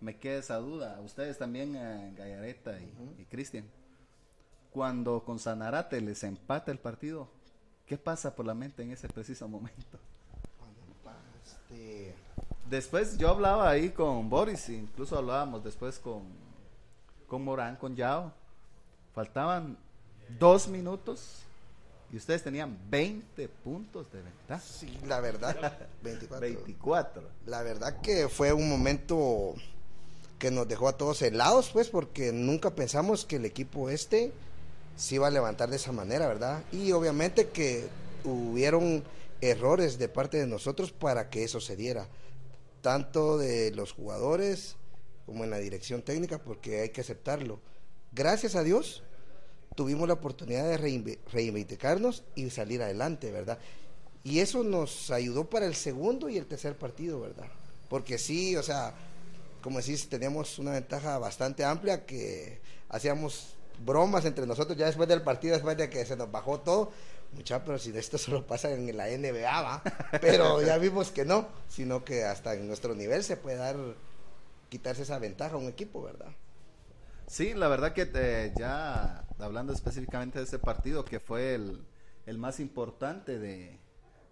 me queda esa duda. Ustedes también, eh, Gallareta y, y Cristian cuando con Sanarate les empata el partido, ¿qué pasa por la mente en ese preciso momento? Después yo hablaba ahí con Boris, incluso hablábamos después con, con Morán, con Yao. Faltaban dos minutos y ustedes tenían 20 puntos de ventaja. sí, la verdad, 24. 24. La verdad que fue un momento que nos dejó a todos helados, pues, porque nunca pensamos que el equipo este se iba a levantar de esa manera, ¿verdad? Y obviamente que hubieron errores de parte de nosotros para que eso se diera, tanto de los jugadores como en la dirección técnica, porque hay que aceptarlo. Gracias a Dios tuvimos la oportunidad de reivindicarnos y salir adelante, ¿verdad? Y eso nos ayudó para el segundo y el tercer partido, ¿verdad? Porque sí, o sea, como decís, teníamos una ventaja bastante amplia que hacíamos bromas entre nosotros ya después del partido, después de que se nos bajó todo. Mucha, pero si esto solo pasa en la NBA, ¿va? Pero <laughs> ya vimos que no, sino que hasta en nuestro nivel se puede dar, quitarse esa ventaja a un equipo, ¿verdad? Sí, la verdad que eh, ya hablando específicamente de ese partido, que fue el, el más importante de,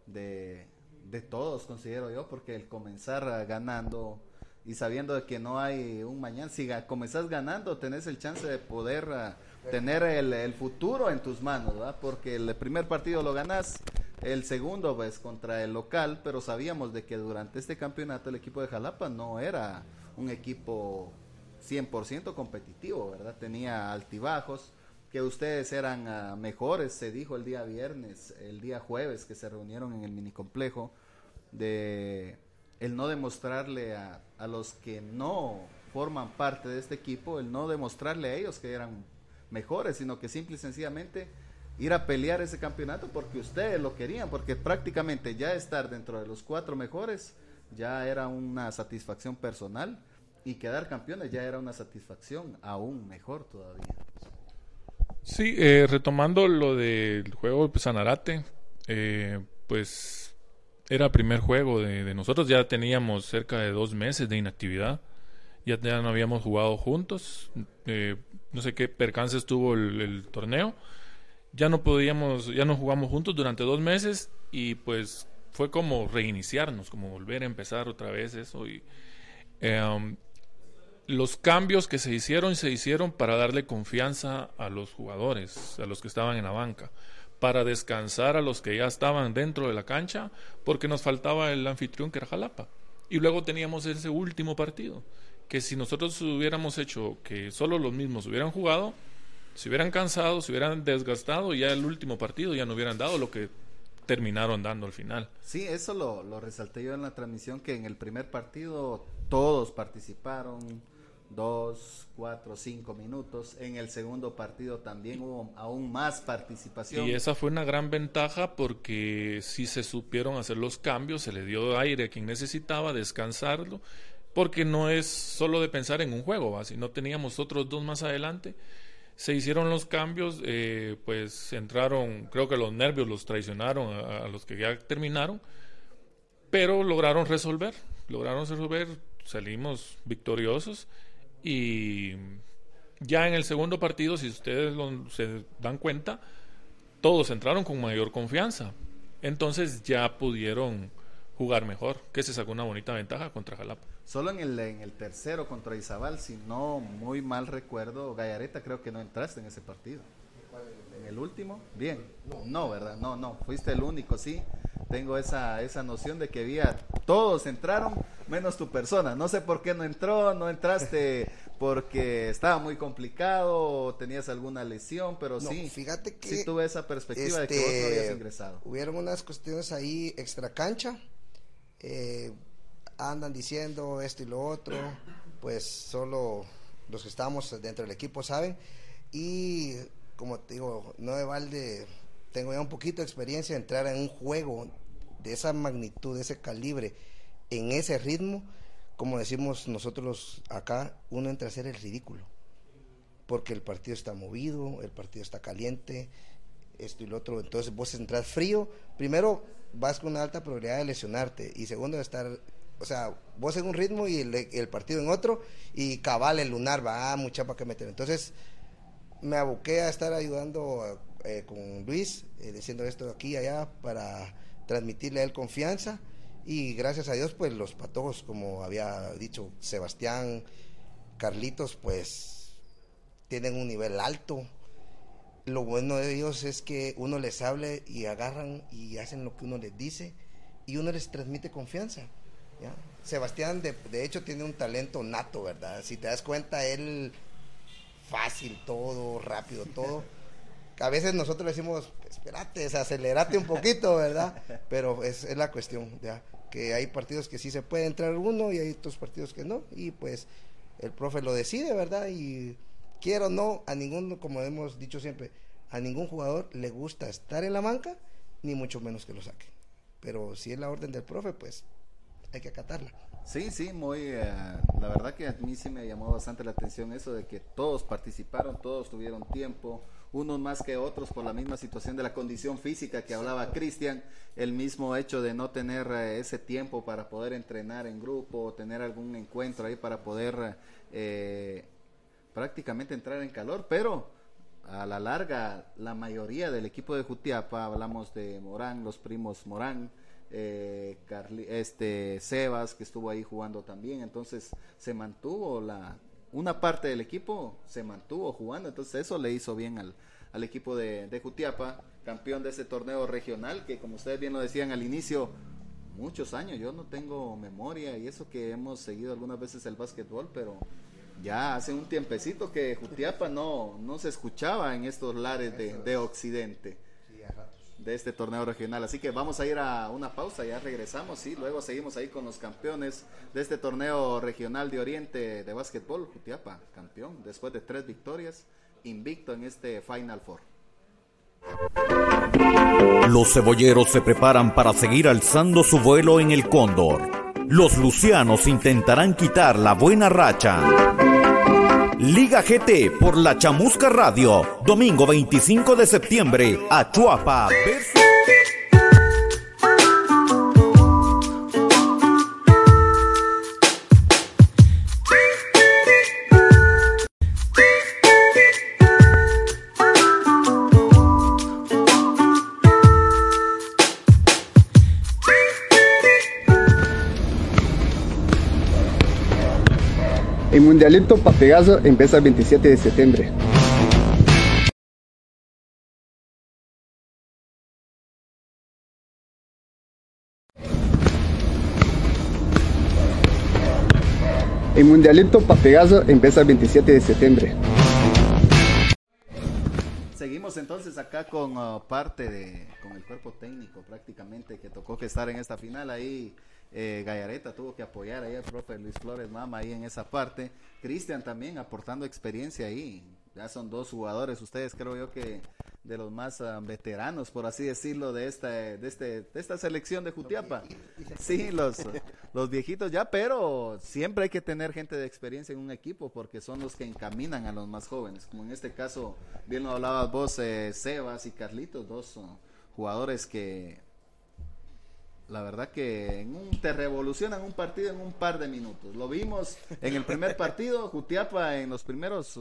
de, de todos, considero yo, porque el comenzar ganando y sabiendo que no hay un mañana, si comenzás ganando, tenés el chance de poder ah, tener el, futuro en tus manos, ¿verdad? Porque el primer partido lo ganás, el segundo pues contra el local, pero sabíamos de que durante este campeonato el equipo de Jalapa no era un equipo 100% competitivo, ¿verdad? Tenía altibajos, que ustedes eran ah, mejores, se dijo el día viernes, el día jueves que se reunieron en el minicomplejo, de el no demostrarle a, a los que no forman parte de este equipo, el no demostrarle a ellos que eran mejores, sino que simple y sencillamente ir a pelear ese campeonato porque ustedes lo querían, porque prácticamente ya estar dentro de los cuatro mejores ya era una satisfacción personal y quedar campeones ya era una satisfacción aún mejor todavía. Sí, eh, retomando lo del juego de Sanarate, eh, pues era primer juego de, nosotros, ya teníamos cerca de dos meses de inactividad, ya, ya no habíamos jugado juntos, eh, no sé qué percances tuvo el, el torneo, ya no podíamos, ya no jugamos juntos durante dos meses y pues fue como reiniciarnos, como volver a empezar otra vez eso y em, los cambios que se hicieron se hicieron para darle confianza a los jugadores, a los que estaban en la banca, para descansar a los que ya estaban dentro de la cancha, porque nos faltaba el anfitrión que era Jalapa. Y luego teníamos ese último partido, que si nosotros hubiéramos hecho que solo los mismos hubieran jugado, se hubieran cansado, se hubieran desgastado, y ya el último partido ya no hubieran dado lo que terminaron dando al final. Sí, eso lo, lo resalté yo en la transmisión, que en el primer partido todos participaron, dos, cuatro, cinco minutos. En el segundo partido también hubo aún más participación. Y esa fue una gran ventaja porque sí se supieron hacer los cambios, se le dio aire a quien necesitaba, descansarlo, porque no es solo de pensar en un juego, ¿va? si no teníamos otros dos más adelante. Se hicieron los cambios, eh, pues entraron, creo que los nervios los traicionaron a, a los que ya terminaron, pero lograron resolver, lograron resolver, salimos victoriosos y ya en el segundo partido, si ustedes se dan cuenta, todos entraron con mayor confianza. Entonces ya pudieron jugar mejor, que se sacó una bonita ventaja contra Jalapa. Solo en el, en el tercero contra Izabal, si no muy mal recuerdo, Gallareta creo que no entraste en ese partido. ¿En el último? Bien. No, ¿verdad? No, no, fuiste el único, sí. Tengo esa, esa noción de que había, todos entraron, menos tu persona. No sé por qué no entró, no entraste <laughs> porque estaba muy complicado, tenías alguna lesión, pero No, sí. fíjate que, Sí tuve esa perspectiva de que vos no este, habías ingresado. Hubieron unas cuestiones ahí extra cancha. eh, andan diciendo esto y lo otro. Pues solo los que estamos dentro del equipo saben. Y como te digo, no de balde, tengo ya un poquito de experiencia de entrar en un juego de esa magnitud, de ese calibre, en ese ritmo. Como decimos nosotros acá, uno entra a hacer el ridículo porque el partido está movido, el partido está caliente, esto y lo otro. Entonces vos entras frío, primero vas con una alta probabilidad de lesionarte y segundo de estar, o sea, vos en un ritmo y el, partido en otro y cabal el lunar va, ah, mucha para que meter. Entonces me aboqué a estar ayudando eh, con Luis, eh, diciendo esto aquí y allá para transmitirle a él confianza y gracias a Dios pues los patojos, como había dicho Sebastián, Carlitos, pues tienen un nivel alto. Lo bueno de ellos es que uno les hable y agarran y hacen lo que uno les dice y uno les transmite confianza. Sebastián, de, de hecho, tiene un talento nato, ¿verdad? Si te das cuenta, él fácil todo, rápido todo. A veces nosotros decimos, espérate, acelerate un poquito, ¿verdad? Pero es, la cuestión, ¿ya? Que hay partidos que sí se puede entrar uno y hay otros partidos que no. Y pues el profe lo decide, ¿verdad? Y quiero no, a ningún, como hemos dicho siempre, a ningún jugador le gusta estar en la banca, ni mucho menos que lo saque. Pero si es la orden del profe, pues hay que acatarla. Sí, sí, muy. eh, la verdad que a mí sí me llamó bastante la atención eso de que todos participaron, todos tuvieron tiempo, unos más que otros por la misma situación de la condición física que hablaba Cristian, el mismo hecho de no tener eh, ese tiempo para poder entrenar en grupo, tener algún encuentro ahí para poder eh, prácticamente entrar en calor, pero a la larga la mayoría del equipo de Jutiapa, hablamos de Morán, los primos Morán, eh, Carli- este Sebas que estuvo ahí jugando también, entonces se mantuvo la una parte del equipo se mantuvo jugando, entonces eso le hizo bien al, al equipo de, de Jutiapa, campeón de ese torneo regional que como ustedes bien lo decían al inicio, muchos años, yo no tengo memoria y eso que hemos seguido algunas veces el básquetbol, pero ya hace un tiempecito que Jutiapa no, no se escuchaba en estos lares de, de Occidente de este torneo regional. Así que vamos a ir a una pausa, ya regresamos y luego seguimos ahí con los campeones de este torneo regional de Oriente de básquetbol. Jutiapa, campeón, después de tres victorias, invicto en este Final Four. Los cebolleros se preparan para seguir alzando su vuelo en el Cóndor. Los lucianos intentarán quitar la buena racha. Liga GT por la Chamusca Radio, domingo 25 de septiembre, Achuapa versus Mundialito Papegazo empieza el 27 de septiembre. El Mundialito Papegazo empieza el 27 de septiembre. Seguimos entonces acá con uh, parte de, con el cuerpo técnico prácticamente que tocó que estar en esta final ahí. Eh, Gallareta tuvo que apoyar ahí al profe Luis Flores Mama ahí en esa parte. Cristian también aportando experiencia ahí. Ya son dos jugadores, ustedes creo yo que de los más ah, veteranos, por así decirlo, de esta, de este, de esta selección de Jutiapa. <laughs> Sí, los, los viejitos ya, pero siempre hay que tener gente de experiencia en un equipo porque son los que encaminan a los más jóvenes. Como en este caso, bien lo hablabas vos, eh, Sebas y Carlitos, dos uh, jugadores que la verdad que en un, te revolucionan un partido en un par de minutos. Lo vimos en el primer partido, Jutiapa en los primeros,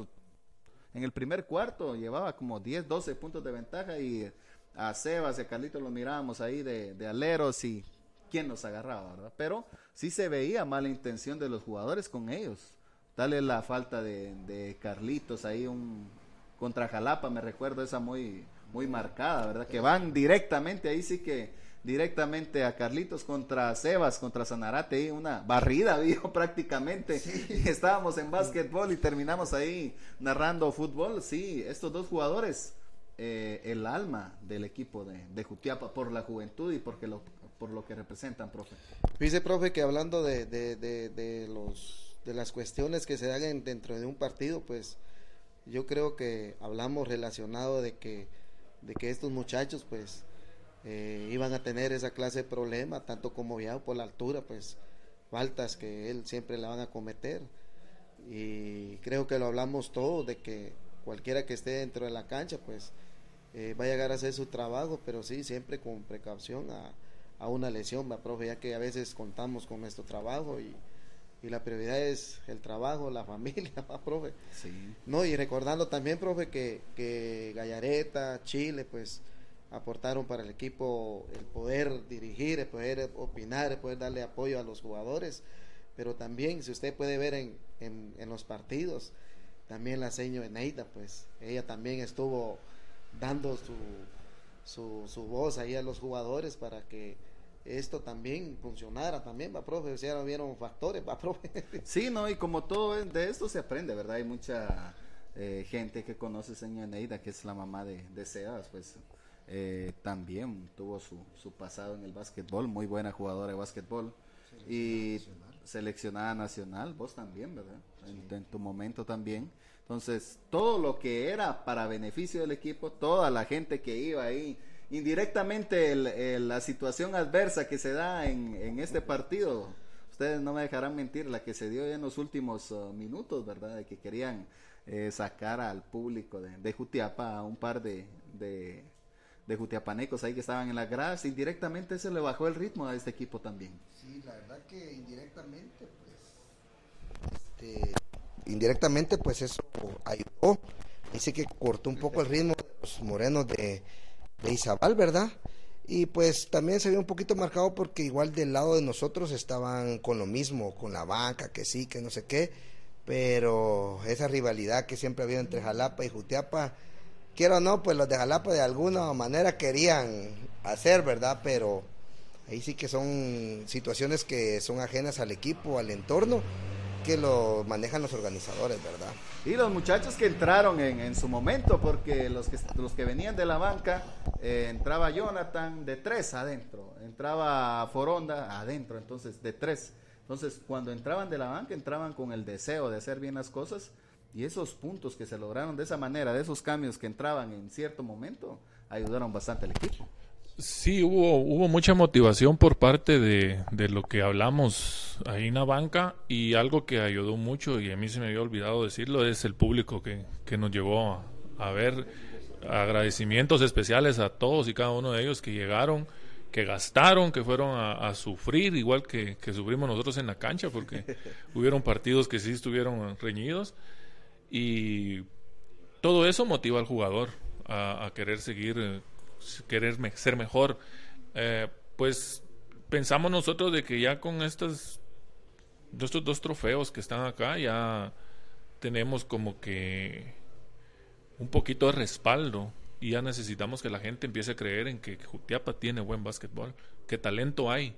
en el primer cuarto llevaba como 10, 12 puntos de ventaja y a Sebas y a Carlitos los mirábamos ahí de, aleros y quién nos agarraba, ¿verdad? Pero sí se veía mala intención de los jugadores con ellos. Dale la falta de, de Carlitos ahí un contra Jalapa, me recuerdo esa muy muy marcada, ¿verdad? Que van directamente ahí sí que directamente a Carlitos contra Sebas, contra Sanarate, y una barrida, <laughs> vio prácticamente. Estábamos en básquetbol y terminamos ahí narrando fútbol. Sí, estos dos jugadores, eh, el alma del equipo de, de, Jutiapa por la juventud y porque lo, por lo que representan, profe. Dice, profe, que hablando de, de, de, de los, de las cuestiones que se dan dentro de un partido, pues yo creo que hablamos relacionado de que, de que estos muchachos, pues, eh, iban a tener esa clase de problema, tanto como Viado por la altura, pues faltas que él siempre le van a cometer. Y creo que lo hablamos todo, de que cualquiera que esté dentro de la cancha, pues eh, va a llegar a hacer su trabajo, pero sí, siempre con precaución a, a una lesión, va, profe, ya que a veces contamos con nuestro trabajo y, y la prioridad es el trabajo, la <laughs> familia, va, profe. Sí. No, y recordando también, profe, que, que Gallareta, Chile, pues aportaron para el equipo el poder dirigir, el poder opinar, el poder darle apoyo a los jugadores, pero también, si usted puede ver en, en, en los partidos, también la seño Eneida, pues ella también estuvo dando su, su, su voz ahí a los jugadores para que esto también funcionara también, va, profe, si ahora vieron factores, va, <laughs> profe. Sí, no, y como todo de esto se aprende, ¿verdad? Hay mucha eh, gente que conoce a señora Neida, que es la mamá de, de Sebas, pues eh, también tuvo su, su pasado en el básquetbol, muy buena jugadora de básquetbol. Y nacional. seleccionada nacional, vos también, ¿verdad? Sí. En, en, tu momento también. Entonces, todo lo que era para beneficio del equipo, toda la gente que iba ahí, indirectamente el, el, la situación adversa que se da en, en, este partido, ustedes no me dejarán mentir, la que se dio ya en los últimos uh, minutos, ¿verdad? De que querían eh, sacar al público de, de Jutiapa a un par de, de de Jutiapanecos ahí que estaban en la gradas, indirectamente se le bajó el ritmo a este equipo también. Sí, la verdad que indirectamente, pues, este, indirectamente, pues eso ayudó. Dice que cortó un poco el ritmo de los morenos de, de Izabal, ¿verdad? Y pues también se vio un poquito marcado porque igual del lado de nosotros estaban con lo mismo, con la banca, que sí, que no sé qué, pero esa rivalidad que siempre ha habido entre Jalapa y Jutiapa, quiero o no, pues los de Jalapa de alguna manera querían hacer, ¿verdad? Pero ahí sí que son situaciones que son ajenas al equipo, al entorno, que lo manejan los organizadores, ¿verdad? Y los muchachos que entraron en, su momento, porque los que, los que venían de la banca, eh, entraba Jonathan de tres adentro, entraba Foronda adentro, entonces de tres. Entonces, cuando entraban de la banca, entraban con el deseo de hacer bien las cosas y esos puntos que se lograron de esa manera, de esos cambios que entraban en cierto momento, ayudaron bastante al equipo. Sí, hubo, hubo mucha motivación por parte de, de, lo que hablamos ahí en la banca y algo que ayudó mucho y a mí se me había olvidado decirlo es el público que, que nos llevó a, a ver agradecimientos especiales a todos y cada uno de ellos que llegaron que gastaron, que fueron a, a sufrir, igual que, que, sufrimos nosotros en la cancha, porque <laughs> hubieron partidos que sí estuvieron reñidos. Y todo eso motiva al jugador a, querer seguir, querer me, ser mejor. Eh, pues pensamos nosotros de que ya con estas, estos dos trofeos que están acá, ya tenemos como que un poquito de respaldo y ya necesitamos que la gente empiece a creer en que Jutiapa tiene buen básquetbol, que talento hay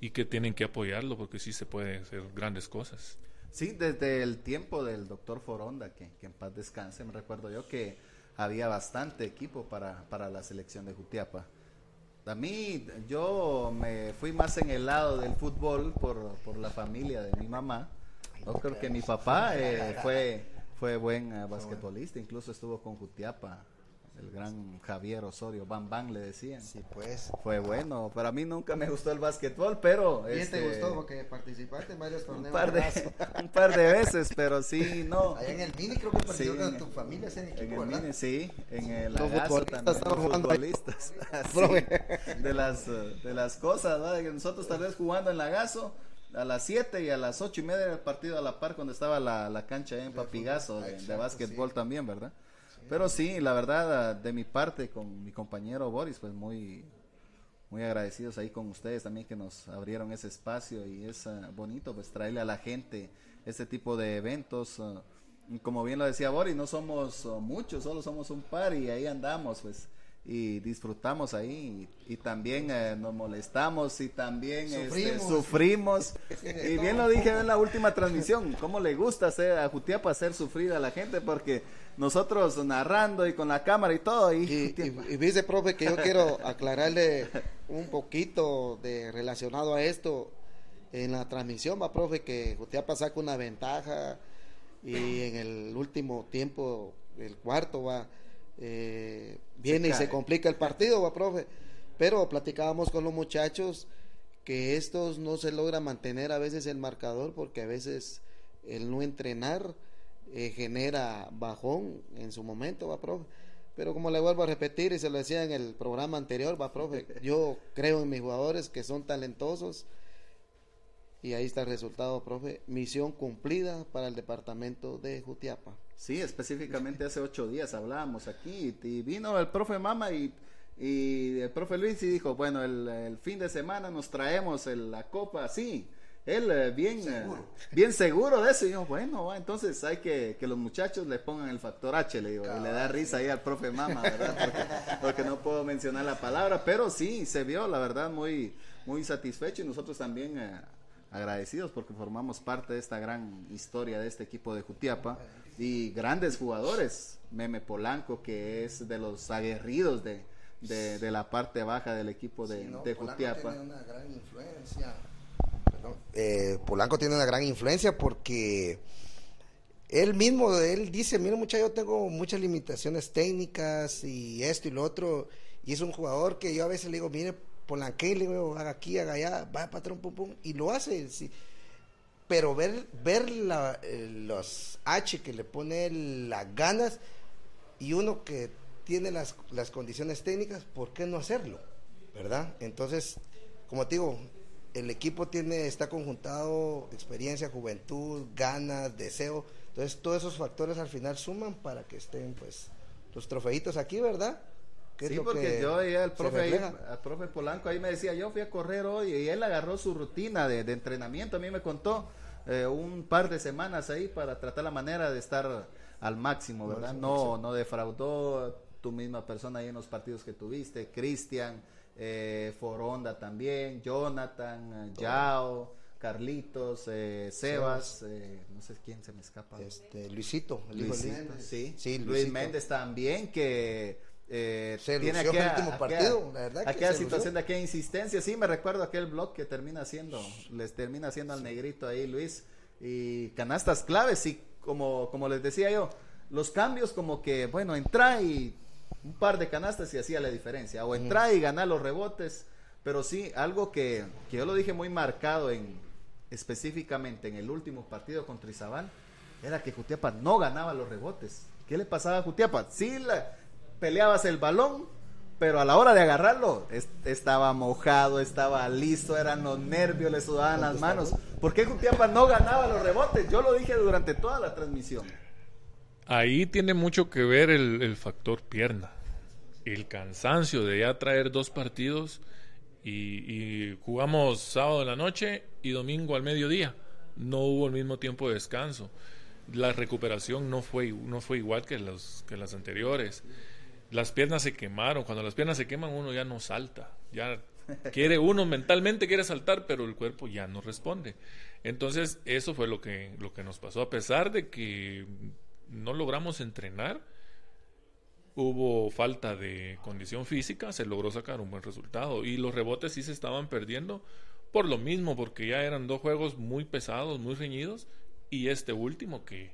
y que tienen que apoyarlo porque sí se puede hacer grandes cosas. Sí, desde el tiempo del doctor Foronda, que, que, en paz descanse, me recuerdo yo que había bastante equipo para, para la selección de Jutiapa. A mí, yo me fui más en el lado del fútbol por, por la familia de mi mamá. No creo que mi papá eh, fue, fue buen uh, basquetbolista, incluso estuvo con Jutiapa el gran Javier Osorio, Bam Bam le decían. Sí, pues. Fue bueno, pero a mí nunca me gustó el básquetbol, pero... ¿Y este, te gustó? Porque participaste en varios torneos. Un par de, <laughs> un par de veces, pero sí, no. Allá en el mini creo que participaste sí, con tu familia, ese equipo, En el ¿verdad? mini, sí, en el Los Agazo futbolistas también, los futbolistas. <laughs> Sí, de, las, eh, de las cosas, ¿verdad? Nosotros tal vez jugando en Lagazo, a las 7 y a las 8 y media del partido a la par cuando estaba la, la cancha en Papigazo de, de básquetbol sí. también, ¿verdad? Pero sí, la verdad, de mi parte, con mi compañero Boris, pues muy, muy agradecidos ahí con ustedes también que nos abrieron ese espacio y es ah, bonito pues traerle a la gente este tipo de eventos. ah, como bien lo decía Boris, no somos ah, muchos, solo somos un par y ahí andamos pues y disfrutamos ahí y, y también eh, nos molestamos y también este, Sufrimos. sufrimos <laughs> y bien lo dije en la última transmisión cómo le gusta hacer a Jutiapa hacer sufrir a la gente porque nosotros narrando y con la cámara y todo y, Y, <laughs> y, y dice, profe, que yo quiero <laughs> aclararle un poquito de relacionado a esto en la transmisión, va, profe, que Jutiapa saca una ventaja y en el último tiempo, el cuarto, va, eh, viene y cae. se complica el partido, va, profe. Pero platicábamos con los muchachos que estos no se logra mantener a veces el marcador porque a veces el no entrenar eh, genera bajón en su momento, va, profe. Pero como le vuelvo a repetir y se lo decía en el programa anterior, va, profe, <laughs> yo creo en mis jugadores que son talentosos y ahí está el resultado, profe. Misión cumplida para el departamento de Jutiapa. Sí, específicamente hace ocho días hablábamos aquí y vino el profe Mama y, y el profe Luis y dijo, bueno, el, el fin de semana nos traemos el- la copa, sí. Él eh, bien eh, bien seguro de eso. Y yo, bueno, va, entonces hay que que los muchachos le pongan el factor H, le digo. Y le da risa ahí al profe Mama, ¿verdad? Porque, <laughs> porque no puedo mencionar la palabra, pero sí, se vio, la verdad, muy, muy satisfecho y nosotros también eh, agradecidos porque formamos parte de esta gran historia de este equipo de Jutiapa y grandes jugadores. Meme Polanco, que es de los aguerridos de, de, de la parte baja del equipo de, Sí, no, de Jutiapa. tiene una gran influencia. Eh, Polanco tiene una gran influencia porque él mismo, él dice, mira muchacho, yo tengo muchas limitaciones técnicas y esto y lo otro, y es un jugador que yo a veces le digo, mire, Polanque, le digo, haga aquí, haga allá, va patrón, pum, pum, y lo hace, sí. Pero ver, ver eh, los H que le pone las ganas, y uno que tiene las, las condiciones técnicas, ¿por qué no hacerlo? ¿Verdad? Entonces, como te digo, el equipo tiene, está conjuntado experiencia, juventud, ganas, deseo. Entonces, todos esos factores al final suman para que estén, pues, los trofeitos aquí, ¿verdad? Que Sí, porque que yo al profe, ahí, al profe Polanco ahí me decía, yo fui a correr hoy y él agarró su rutina de, de entrenamiento. A mí me contó eh, un par de semanas ahí para tratar la manera de estar al máximo, ¿verdad? No, no defraudó tu misma persona ahí en los partidos que tuviste, Cristian, eh, Foronda también, Jonathan, eh, Yao, Carlitos, eh, Sebas, eh, no sé quién se me escapa. Este, Luisito, el hijo de Luisito, Luis. sí. Sí, Luis Luisito. Méndez también que eh, Se tiene lució el aquella, último aquella- partido, la verdad que aquella se situación lució. de aquella insistencia. Sí, me recuerdo aquel blog que termina haciendo, les termina haciendo al negrito ahí Luis y canastas claves y como como les decía yo, los cambios como que bueno, entra y un par de canastas y hacía la diferencia o entra y gana los rebotes, pero sí algo que, que yo lo dije muy marcado en específicamente en el último partido contra Izabal era que Jutiapa no ganaba los rebotes. ¿Qué le pasaba a Jutiapa? Sí, la, peleabas el balón, pero a la hora de agarrarlo es- estaba mojado, estaba listo, eran los nervios, le sudaban las manos. ¿Por qué Jutiapa no ganaba los rebotes? Yo lo dije durante toda la transmisión. Ahí tiene mucho que ver el, el factor pierna. El cansancio de ya traer dos partidos y, jugamos sábado en la noche y domingo al mediodía. No hubo el mismo tiempo de descanso. La recuperación no fue, no fue igual que, que las anteriores. Las piernas se quemaron. Cuando las piernas se queman uno ya no salta. Ya quiere uno mentalmente quiere saltar, pero el cuerpo ya no responde. Entonces eso fue lo que, lo que nos pasó. A pesar de que no logramos entrenar, hubo falta de condición física, se logró sacar un buen resultado y los rebotes sí se estaban perdiendo por lo mismo, porque ya eran dos juegos muy pesados, muy reñidos y este último que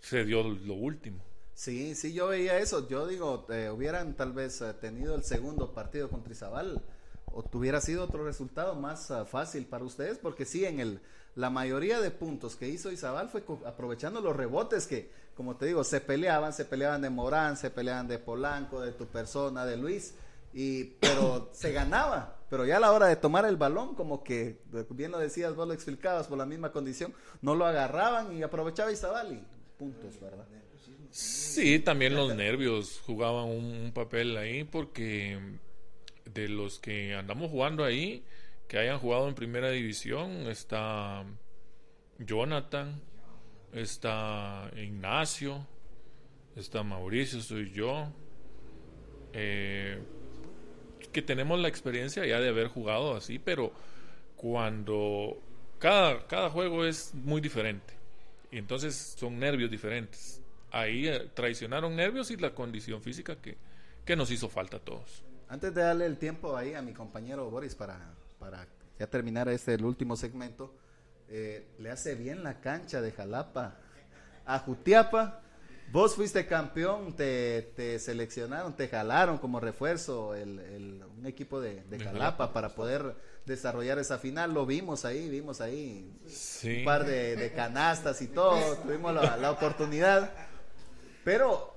se dio lo último. Sí, sí, yo veía eso. Yo digo, eh, hubieran tal vez eh, tenido el segundo partido contra Izabal o tuviera sido otro resultado más ah, fácil para ustedes, porque sí, en el la mayoría de puntos que hizo Izabal fue aprovechando los rebotes que, como te digo, se peleaban, se peleaban de Morán, se peleaban de Polanco, de tu persona, de Luis, y pero <coughs> se ganaba. Pero ya a la hora de tomar el balón, como que, bien lo decías, vos lo explicabas por la misma condición, no lo agarraban y aprovechaba Izabal y puntos, ¿verdad? Sí, también los nervios jugaban un, un papel ahí porque de los que andamos jugando ahí, que hayan jugado en primera división, está Jonathan, está Ignacio, está Mauricio, soy yo, eh, que tenemos la experiencia ya de haber jugado así, pero cuando cada, cada juego es muy diferente, y entonces son nervios diferentes. Ahí eh, traicionaron nervios y la condición física que, que nos hizo falta a todos. Antes de darle el tiempo ahí a mi compañero Boris para, para ya terminar este el último segmento, eh, le hace bien la cancha de Jalapa a Jutiapa. Vos fuiste campeón, te, te seleccionaron, te jalaron como refuerzo el, el- un equipo de, de De Jalapa Jalapa. para poder desarrollar esa final. Lo vimos ahí, vimos ahí Sí. un par de, de canastas y todo, tuvimos la, la oportunidad. Pero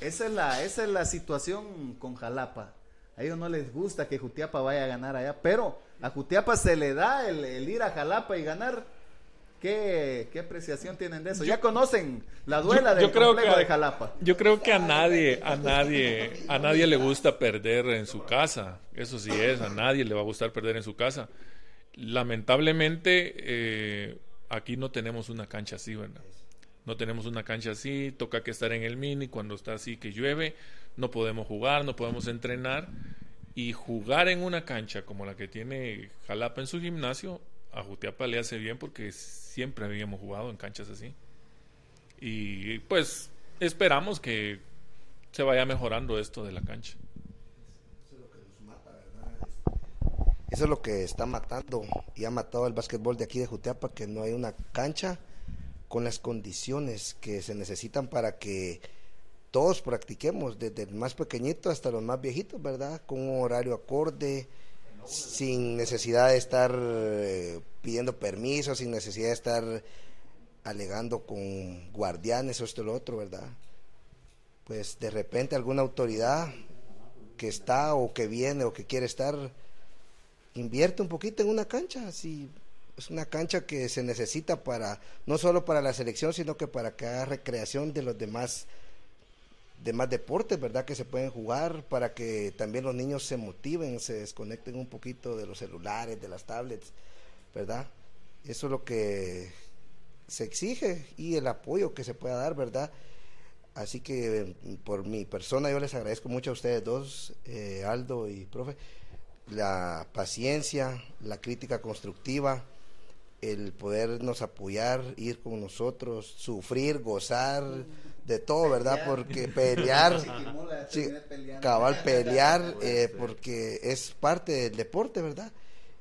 esa es, la, esa es la situación con Jalapa. A ellos no les gusta que Jutiapa vaya a ganar allá, pero a Jutiapa se le da el, el ir a Jalapa y ganar. ¿Qué, qué apreciación tienen de eso? ya conocen la duela Yo- del yo creo complejo que- de Jalapa. Yo creo que a nadie, a nadie, a nadie le gusta perder en su casa. Eso sí es, a nadie le va a gustar perder en su casa. Lamentablemente, eh, aquí no tenemos una cancha así, ¿verdad? No tenemos una cancha así, toca que estar en el mini cuando está así que llueve, no podemos jugar, no podemos entrenar. Y jugar en una cancha como la que tiene Jalapa en su gimnasio, a Jutiapa le hace bien porque siempre habíamos jugado en canchas así. Y pues esperamos que se vaya mejorando esto de la cancha. Eso es lo que está matando y ha matado el básquetbol de aquí de Jutiapa, que no hay una cancha con las condiciones que se necesitan para que todos practiquemos, desde el más pequeñito hasta los más viejitos, ¿verdad? Con un horario acorde, sin necesidad de estar eh, pidiendo permiso, sin necesidad de estar alegando con guardianes o esto y lo otro, ¿verdad? Pues de repente alguna autoridad que está o que viene o que quiere estar invierte un poquito en una cancha, si es una cancha que se necesita para no solo para la selección, sino que para que haga recreación de los demás demás deportes, ¿verdad? Que se pueden jugar para que también los niños se motiven, se desconecten un poquito de los celulares, de las tablets, ¿verdad? Eso es lo que se exige y el apoyo que se pueda dar, ¿verdad? Así que por mi persona yo les agradezco mucho a ustedes dos, eh, Aldo y profe, la paciencia, la crítica constructiva, el podernos apoyar, ir con nosotros, sufrir, gozar, de todo, ¿verdad? Porque pelear, <laughs> sí, cabal <laughs> pelear, eh, porque es parte del deporte, ¿verdad?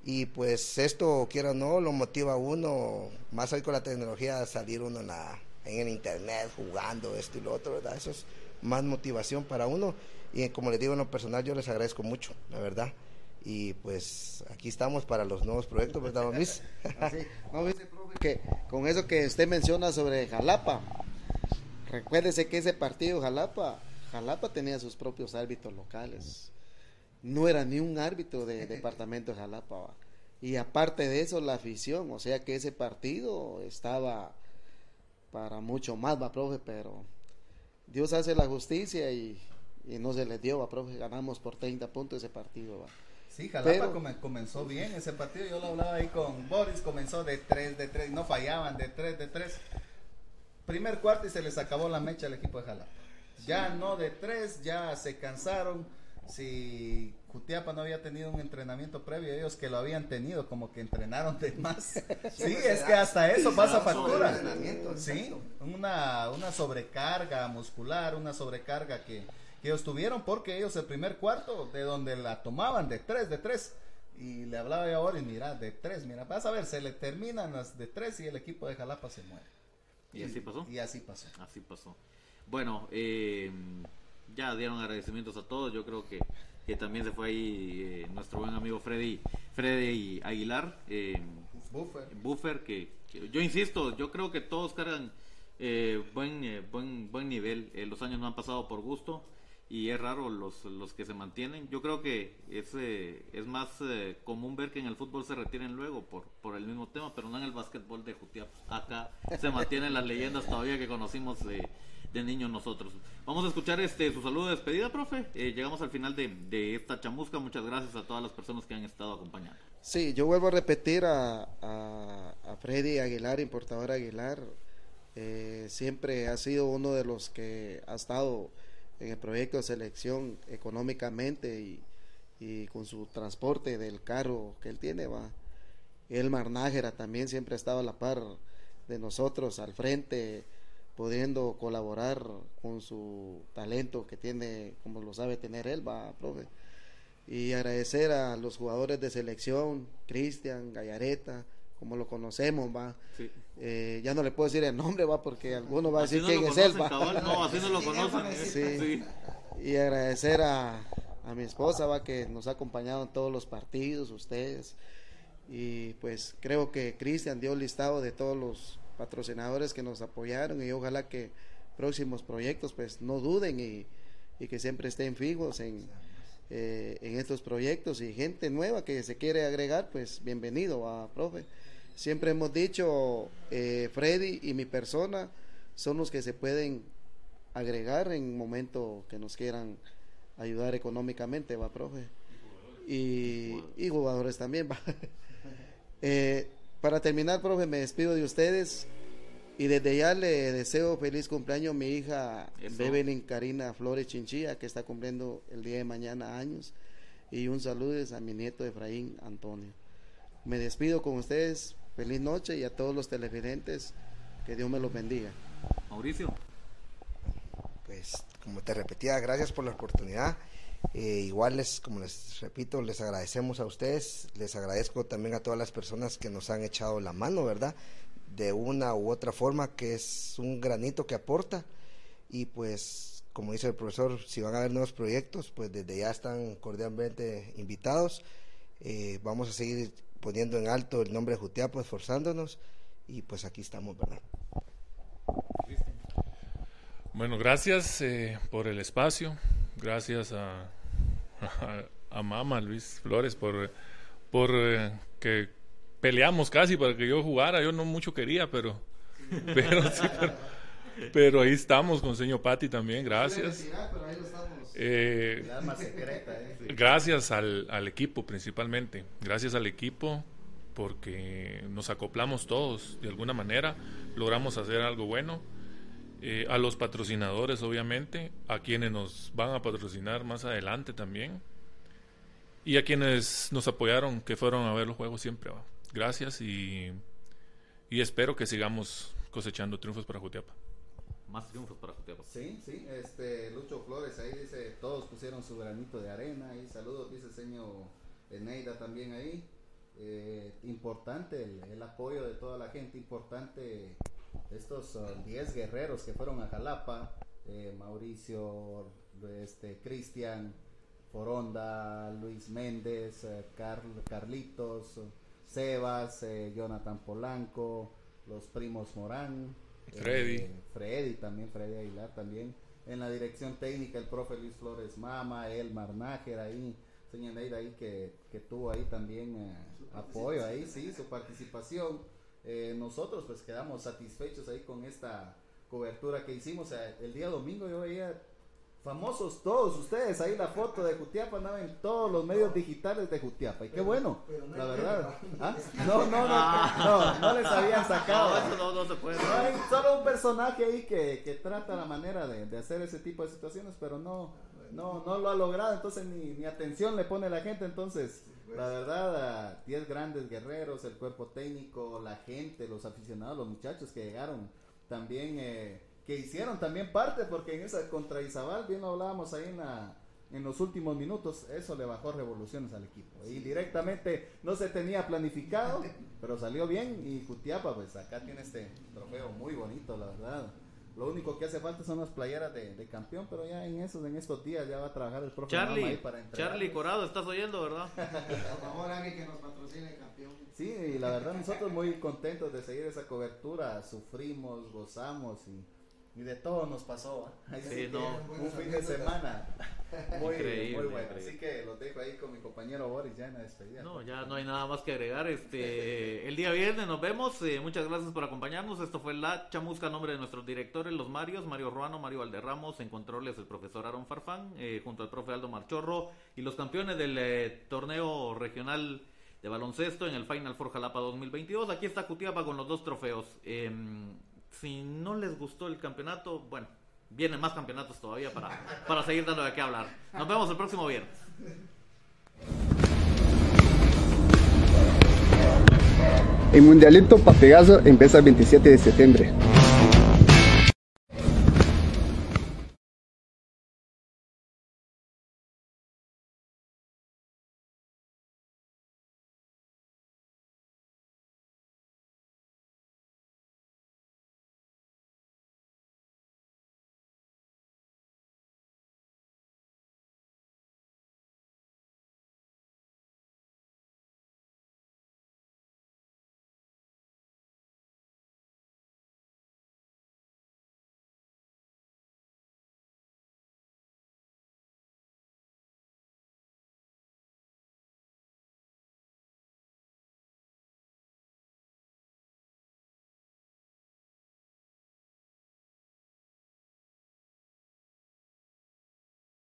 Y pues esto, quiera o no, lo motiva a uno, más hoy con la tecnología, salir uno en, la- en el internet jugando esto y lo otro, ¿verdad? Eso es más motivación para uno. Y como les digo en lo personal, yo les agradezco mucho, la verdad. Y pues aquí estamos para los nuevos proyectos, ¿verdad, Mamis? Así. <laughs> No, dice, profe, que con eso que usted menciona sobre Jalapa, recuérdese que ese partido Jalapa, Jalapa tenía sus propios árbitros locales. No era ni un árbitro de <laughs> departamento de Jalapa. va. Y aparte de eso, la afición, o sea que ese partido estaba para mucho más, va, profe, pero Dios hace la justicia y, y no se le dio, va, profe, ganamos por 30 puntos ese partido, va. Sí, Jalapa Pero- comenzó bien ese partido. Yo lo hablaba ahí con Boris. Comenzó de 3, de 3. No fallaban, de 3, de 3. Primer cuarto y se les acabó la mecha al equipo de Jalapa. Ya no de 3, ya se cansaron. Si Jutiapa no había tenido un entrenamiento previo, ellos que lo habían tenido, como que entrenaron de más. <laughs> Sí, es que hasta eso pasa factura. Sí, una, una sobrecarga muscular, una sobrecarga que, que ellos tuvieron porque ellos el primer cuarto de donde la tomaban de tres, de tres. Y le hablaba yo ahora y mira, de tres, mira, vas a ver, se le terminan las de tres y el equipo de Jalapa se muere. ¿Y así pasó? Y así pasó. Así pasó. Bueno, eh, ya dieron agradecimientos a todos. Yo creo que, que también se fue ahí eh, nuestro buen amigo Freddy, Freddy Aguilar, eh, Buffer. Buffer, que, que yo insisto, yo creo que todos cargan eh, buen, eh, buen, buen nivel. Los años no han pasado por gusto y es raro los, los que se mantienen. Yo creo que es, eh, es más eh, común ver que en el fútbol se retiren luego por, por el mismo tema, pero no en el básquetbol de Jutiapa. Acá se mantienen las leyendas todavía que conocimos de, de niños nosotros. Vamos a escuchar este su saludo de despedida, profe. Eh, llegamos al final de, de, esta chamusca. Muchas gracias a todas las personas que han estado acompañando. Sí, yo vuelvo a repetir a Freddy Aguilar, importador Aguilar. Eh, siempre ha sido uno de los que ha estado en el proyecto de selección económicamente y, y con su transporte del carro que él tiene, va. Elmar Nájera también siempre ha estado a la par de nosotros, al frente, pudiendo colaborar con su talento que tiene, como lo sabe tener él, va, profe. Y agradecer a los jugadores de selección, Cristian, Gallareta, como lo conocemos, va. Sí. Eh, ya no le puedo decir el nombre, va, porque alguno va a Así decir no quién es él, va. no, así no lo conocen. Sí. Sí. Y agradecer a, a mi esposa, va, que nos ha acompañado en todos los partidos, ustedes. Y pues creo que Cristian dio el listado de todos los patrocinadores que nos apoyaron y ojalá que próximos proyectos pues no duden y, y que siempre estén fijos en, eh, en estos proyectos y gente nueva que se quiere agregar pues bienvenido a profe. Siempre hemos dicho eh, Freddy y mi persona son los que se pueden agregar en un momento que nos quieran ayudar económicamente, va, profe. Y, y jugadores también, va. <laughs> Eh, para terminar, profe, me despido de ustedes y desde ya le deseo feliz cumpleaños a mi hija Eso. Bebelin Karina Flores Chinchilla, que está cumpliendo el día de mañana años. Y un saludo a mi nieto Efraín Antonio. Me despido con ustedes. Feliz noche y a todos los televidentes. Que Dios me los bendiga. Mauricio. Pues, como te repetía, gracias por la oportunidad. Eh, igual les, como les repito, les agradecemos a ustedes, les agradezco también a todas las personas que nos han echado la mano, ¿verdad? De una u otra forma, que es un granito que aporta. Y pues, como dice el profesor, si van a haber nuevos proyectos, pues desde ya están cordialmente invitados. Eh, vamos a seguir poniendo en alto el nombre de Jutiapo, esforzándonos. Y pues aquí estamos, ¿verdad? Bueno, gracias eh, por el espacio. Gracias a, a, a Mama Luis Flores por, por eh, que peleamos casi para que yo jugara. Yo no mucho quería, pero, pero, sí, pero, pero ahí estamos con señor Patti también. Gracias. Eh, gracias al, al equipo principalmente. Gracias al equipo porque nos acoplamos todos de alguna manera. Logramos hacer algo bueno. Eh, a los patrocinadores, obviamente, a quienes nos van a patrocinar más adelante también, y a quienes nos apoyaron, que fueron a ver los juegos siempre. Gracias y, y espero que sigamos cosechando triunfos para Jutiapa. Más triunfos para Jutiapa. Sí, sí, este Lucho Flores ahí dice, todos pusieron su granito de arena y saludos, dice señor Eneida también ahí. Eh, importante el, apoyo de toda la gente, importante estos 10 guerreros que fueron a Jalapa, eh, Mauricio, este, Cristian, Foronda, Luis Méndez, eh, Carl- Carlitos, Sebas, Jonathan Polanco, los primos Morán, Freddy. eh, Freddy también, Freddy Aguilar también. En la dirección técnica el profe Luis Flores Mama, Elmar Nájera ahí, señor Neida ahí que, que tuvo ahí también eh, apoyo ahí, sí, su participación. Eh, nosotros pues quedamos satisfechos ahí con esta cobertura que hicimos. El día domingo yo veía famosos todos ustedes, ahí la foto de Jutiapa andaba en todos los medios digitales de Jutiapa. Y qué bueno, la verdad. ¿Ah? No, no, no, no, no les habían sacado. No, eso no, no se puede. No, hay solo un personaje ahí que, que trata la manera de, de hacer ese tipo de situaciones, pero no, no, no lo ha logrado, entonces ni, ni atención le pone la gente, entonces la verdad, a 10 grandes guerreros, el cuerpo técnico, la gente, los aficionados, los muchachos que llegaron también, eh, que hicieron también parte, porque en esa contra Izabal, bien lo hablábamos ahí en la en los últimos minutos, eso le bajó revoluciones al equipo. Y directamente no se tenía planificado, <laughs> pero salió bien. Y Jutiapa, pues acá tiene este trofeo muy bonito, la verdad. Lo único que hace falta son las playeras de, de campeón, pero ya en esos, en estos días ya va a trabajar el profe Mama ahí Charlie, para. Charlie Corado, estás oyendo, ¿verdad? <laughs> Por favor, alguien que nos patrocine, campeón. Sí, y la verdad nosotros muy contentos de seguir esa cobertura, sufrimos, gozamos y, y de todo nos pasó. ¿eh? Ahí Sí, no. Un fin de semana. <laughs> Muy, Increíble, muy bueno. increíble. Así que los dejo ahí con mi compañero Boris ya en la despedida. No, ya no hay nada más que agregar. Este, <laughs> el día viernes nos vemos. eh, muchas gracias por acompañarnos. Esto fue La Chamusca, a nombre de nuestros directores, los Marios, Mario Ruano, Mario Valderramos, en controles el profesor Aaron Farfán, eh, junto al profe Aldo Marchorro, y los campeones del eh, torneo regional de baloncesto en el Final Four Jalapa 2022. Aquí está Cutiapa con los dos trofeos. Si no les gustó el campeonato, bueno, vienen más campeonatos todavía para, para seguir dando de qué hablar. Nos vemos el próximo viernes. El Mundialito Papegazo empieza el 27 de septiembre.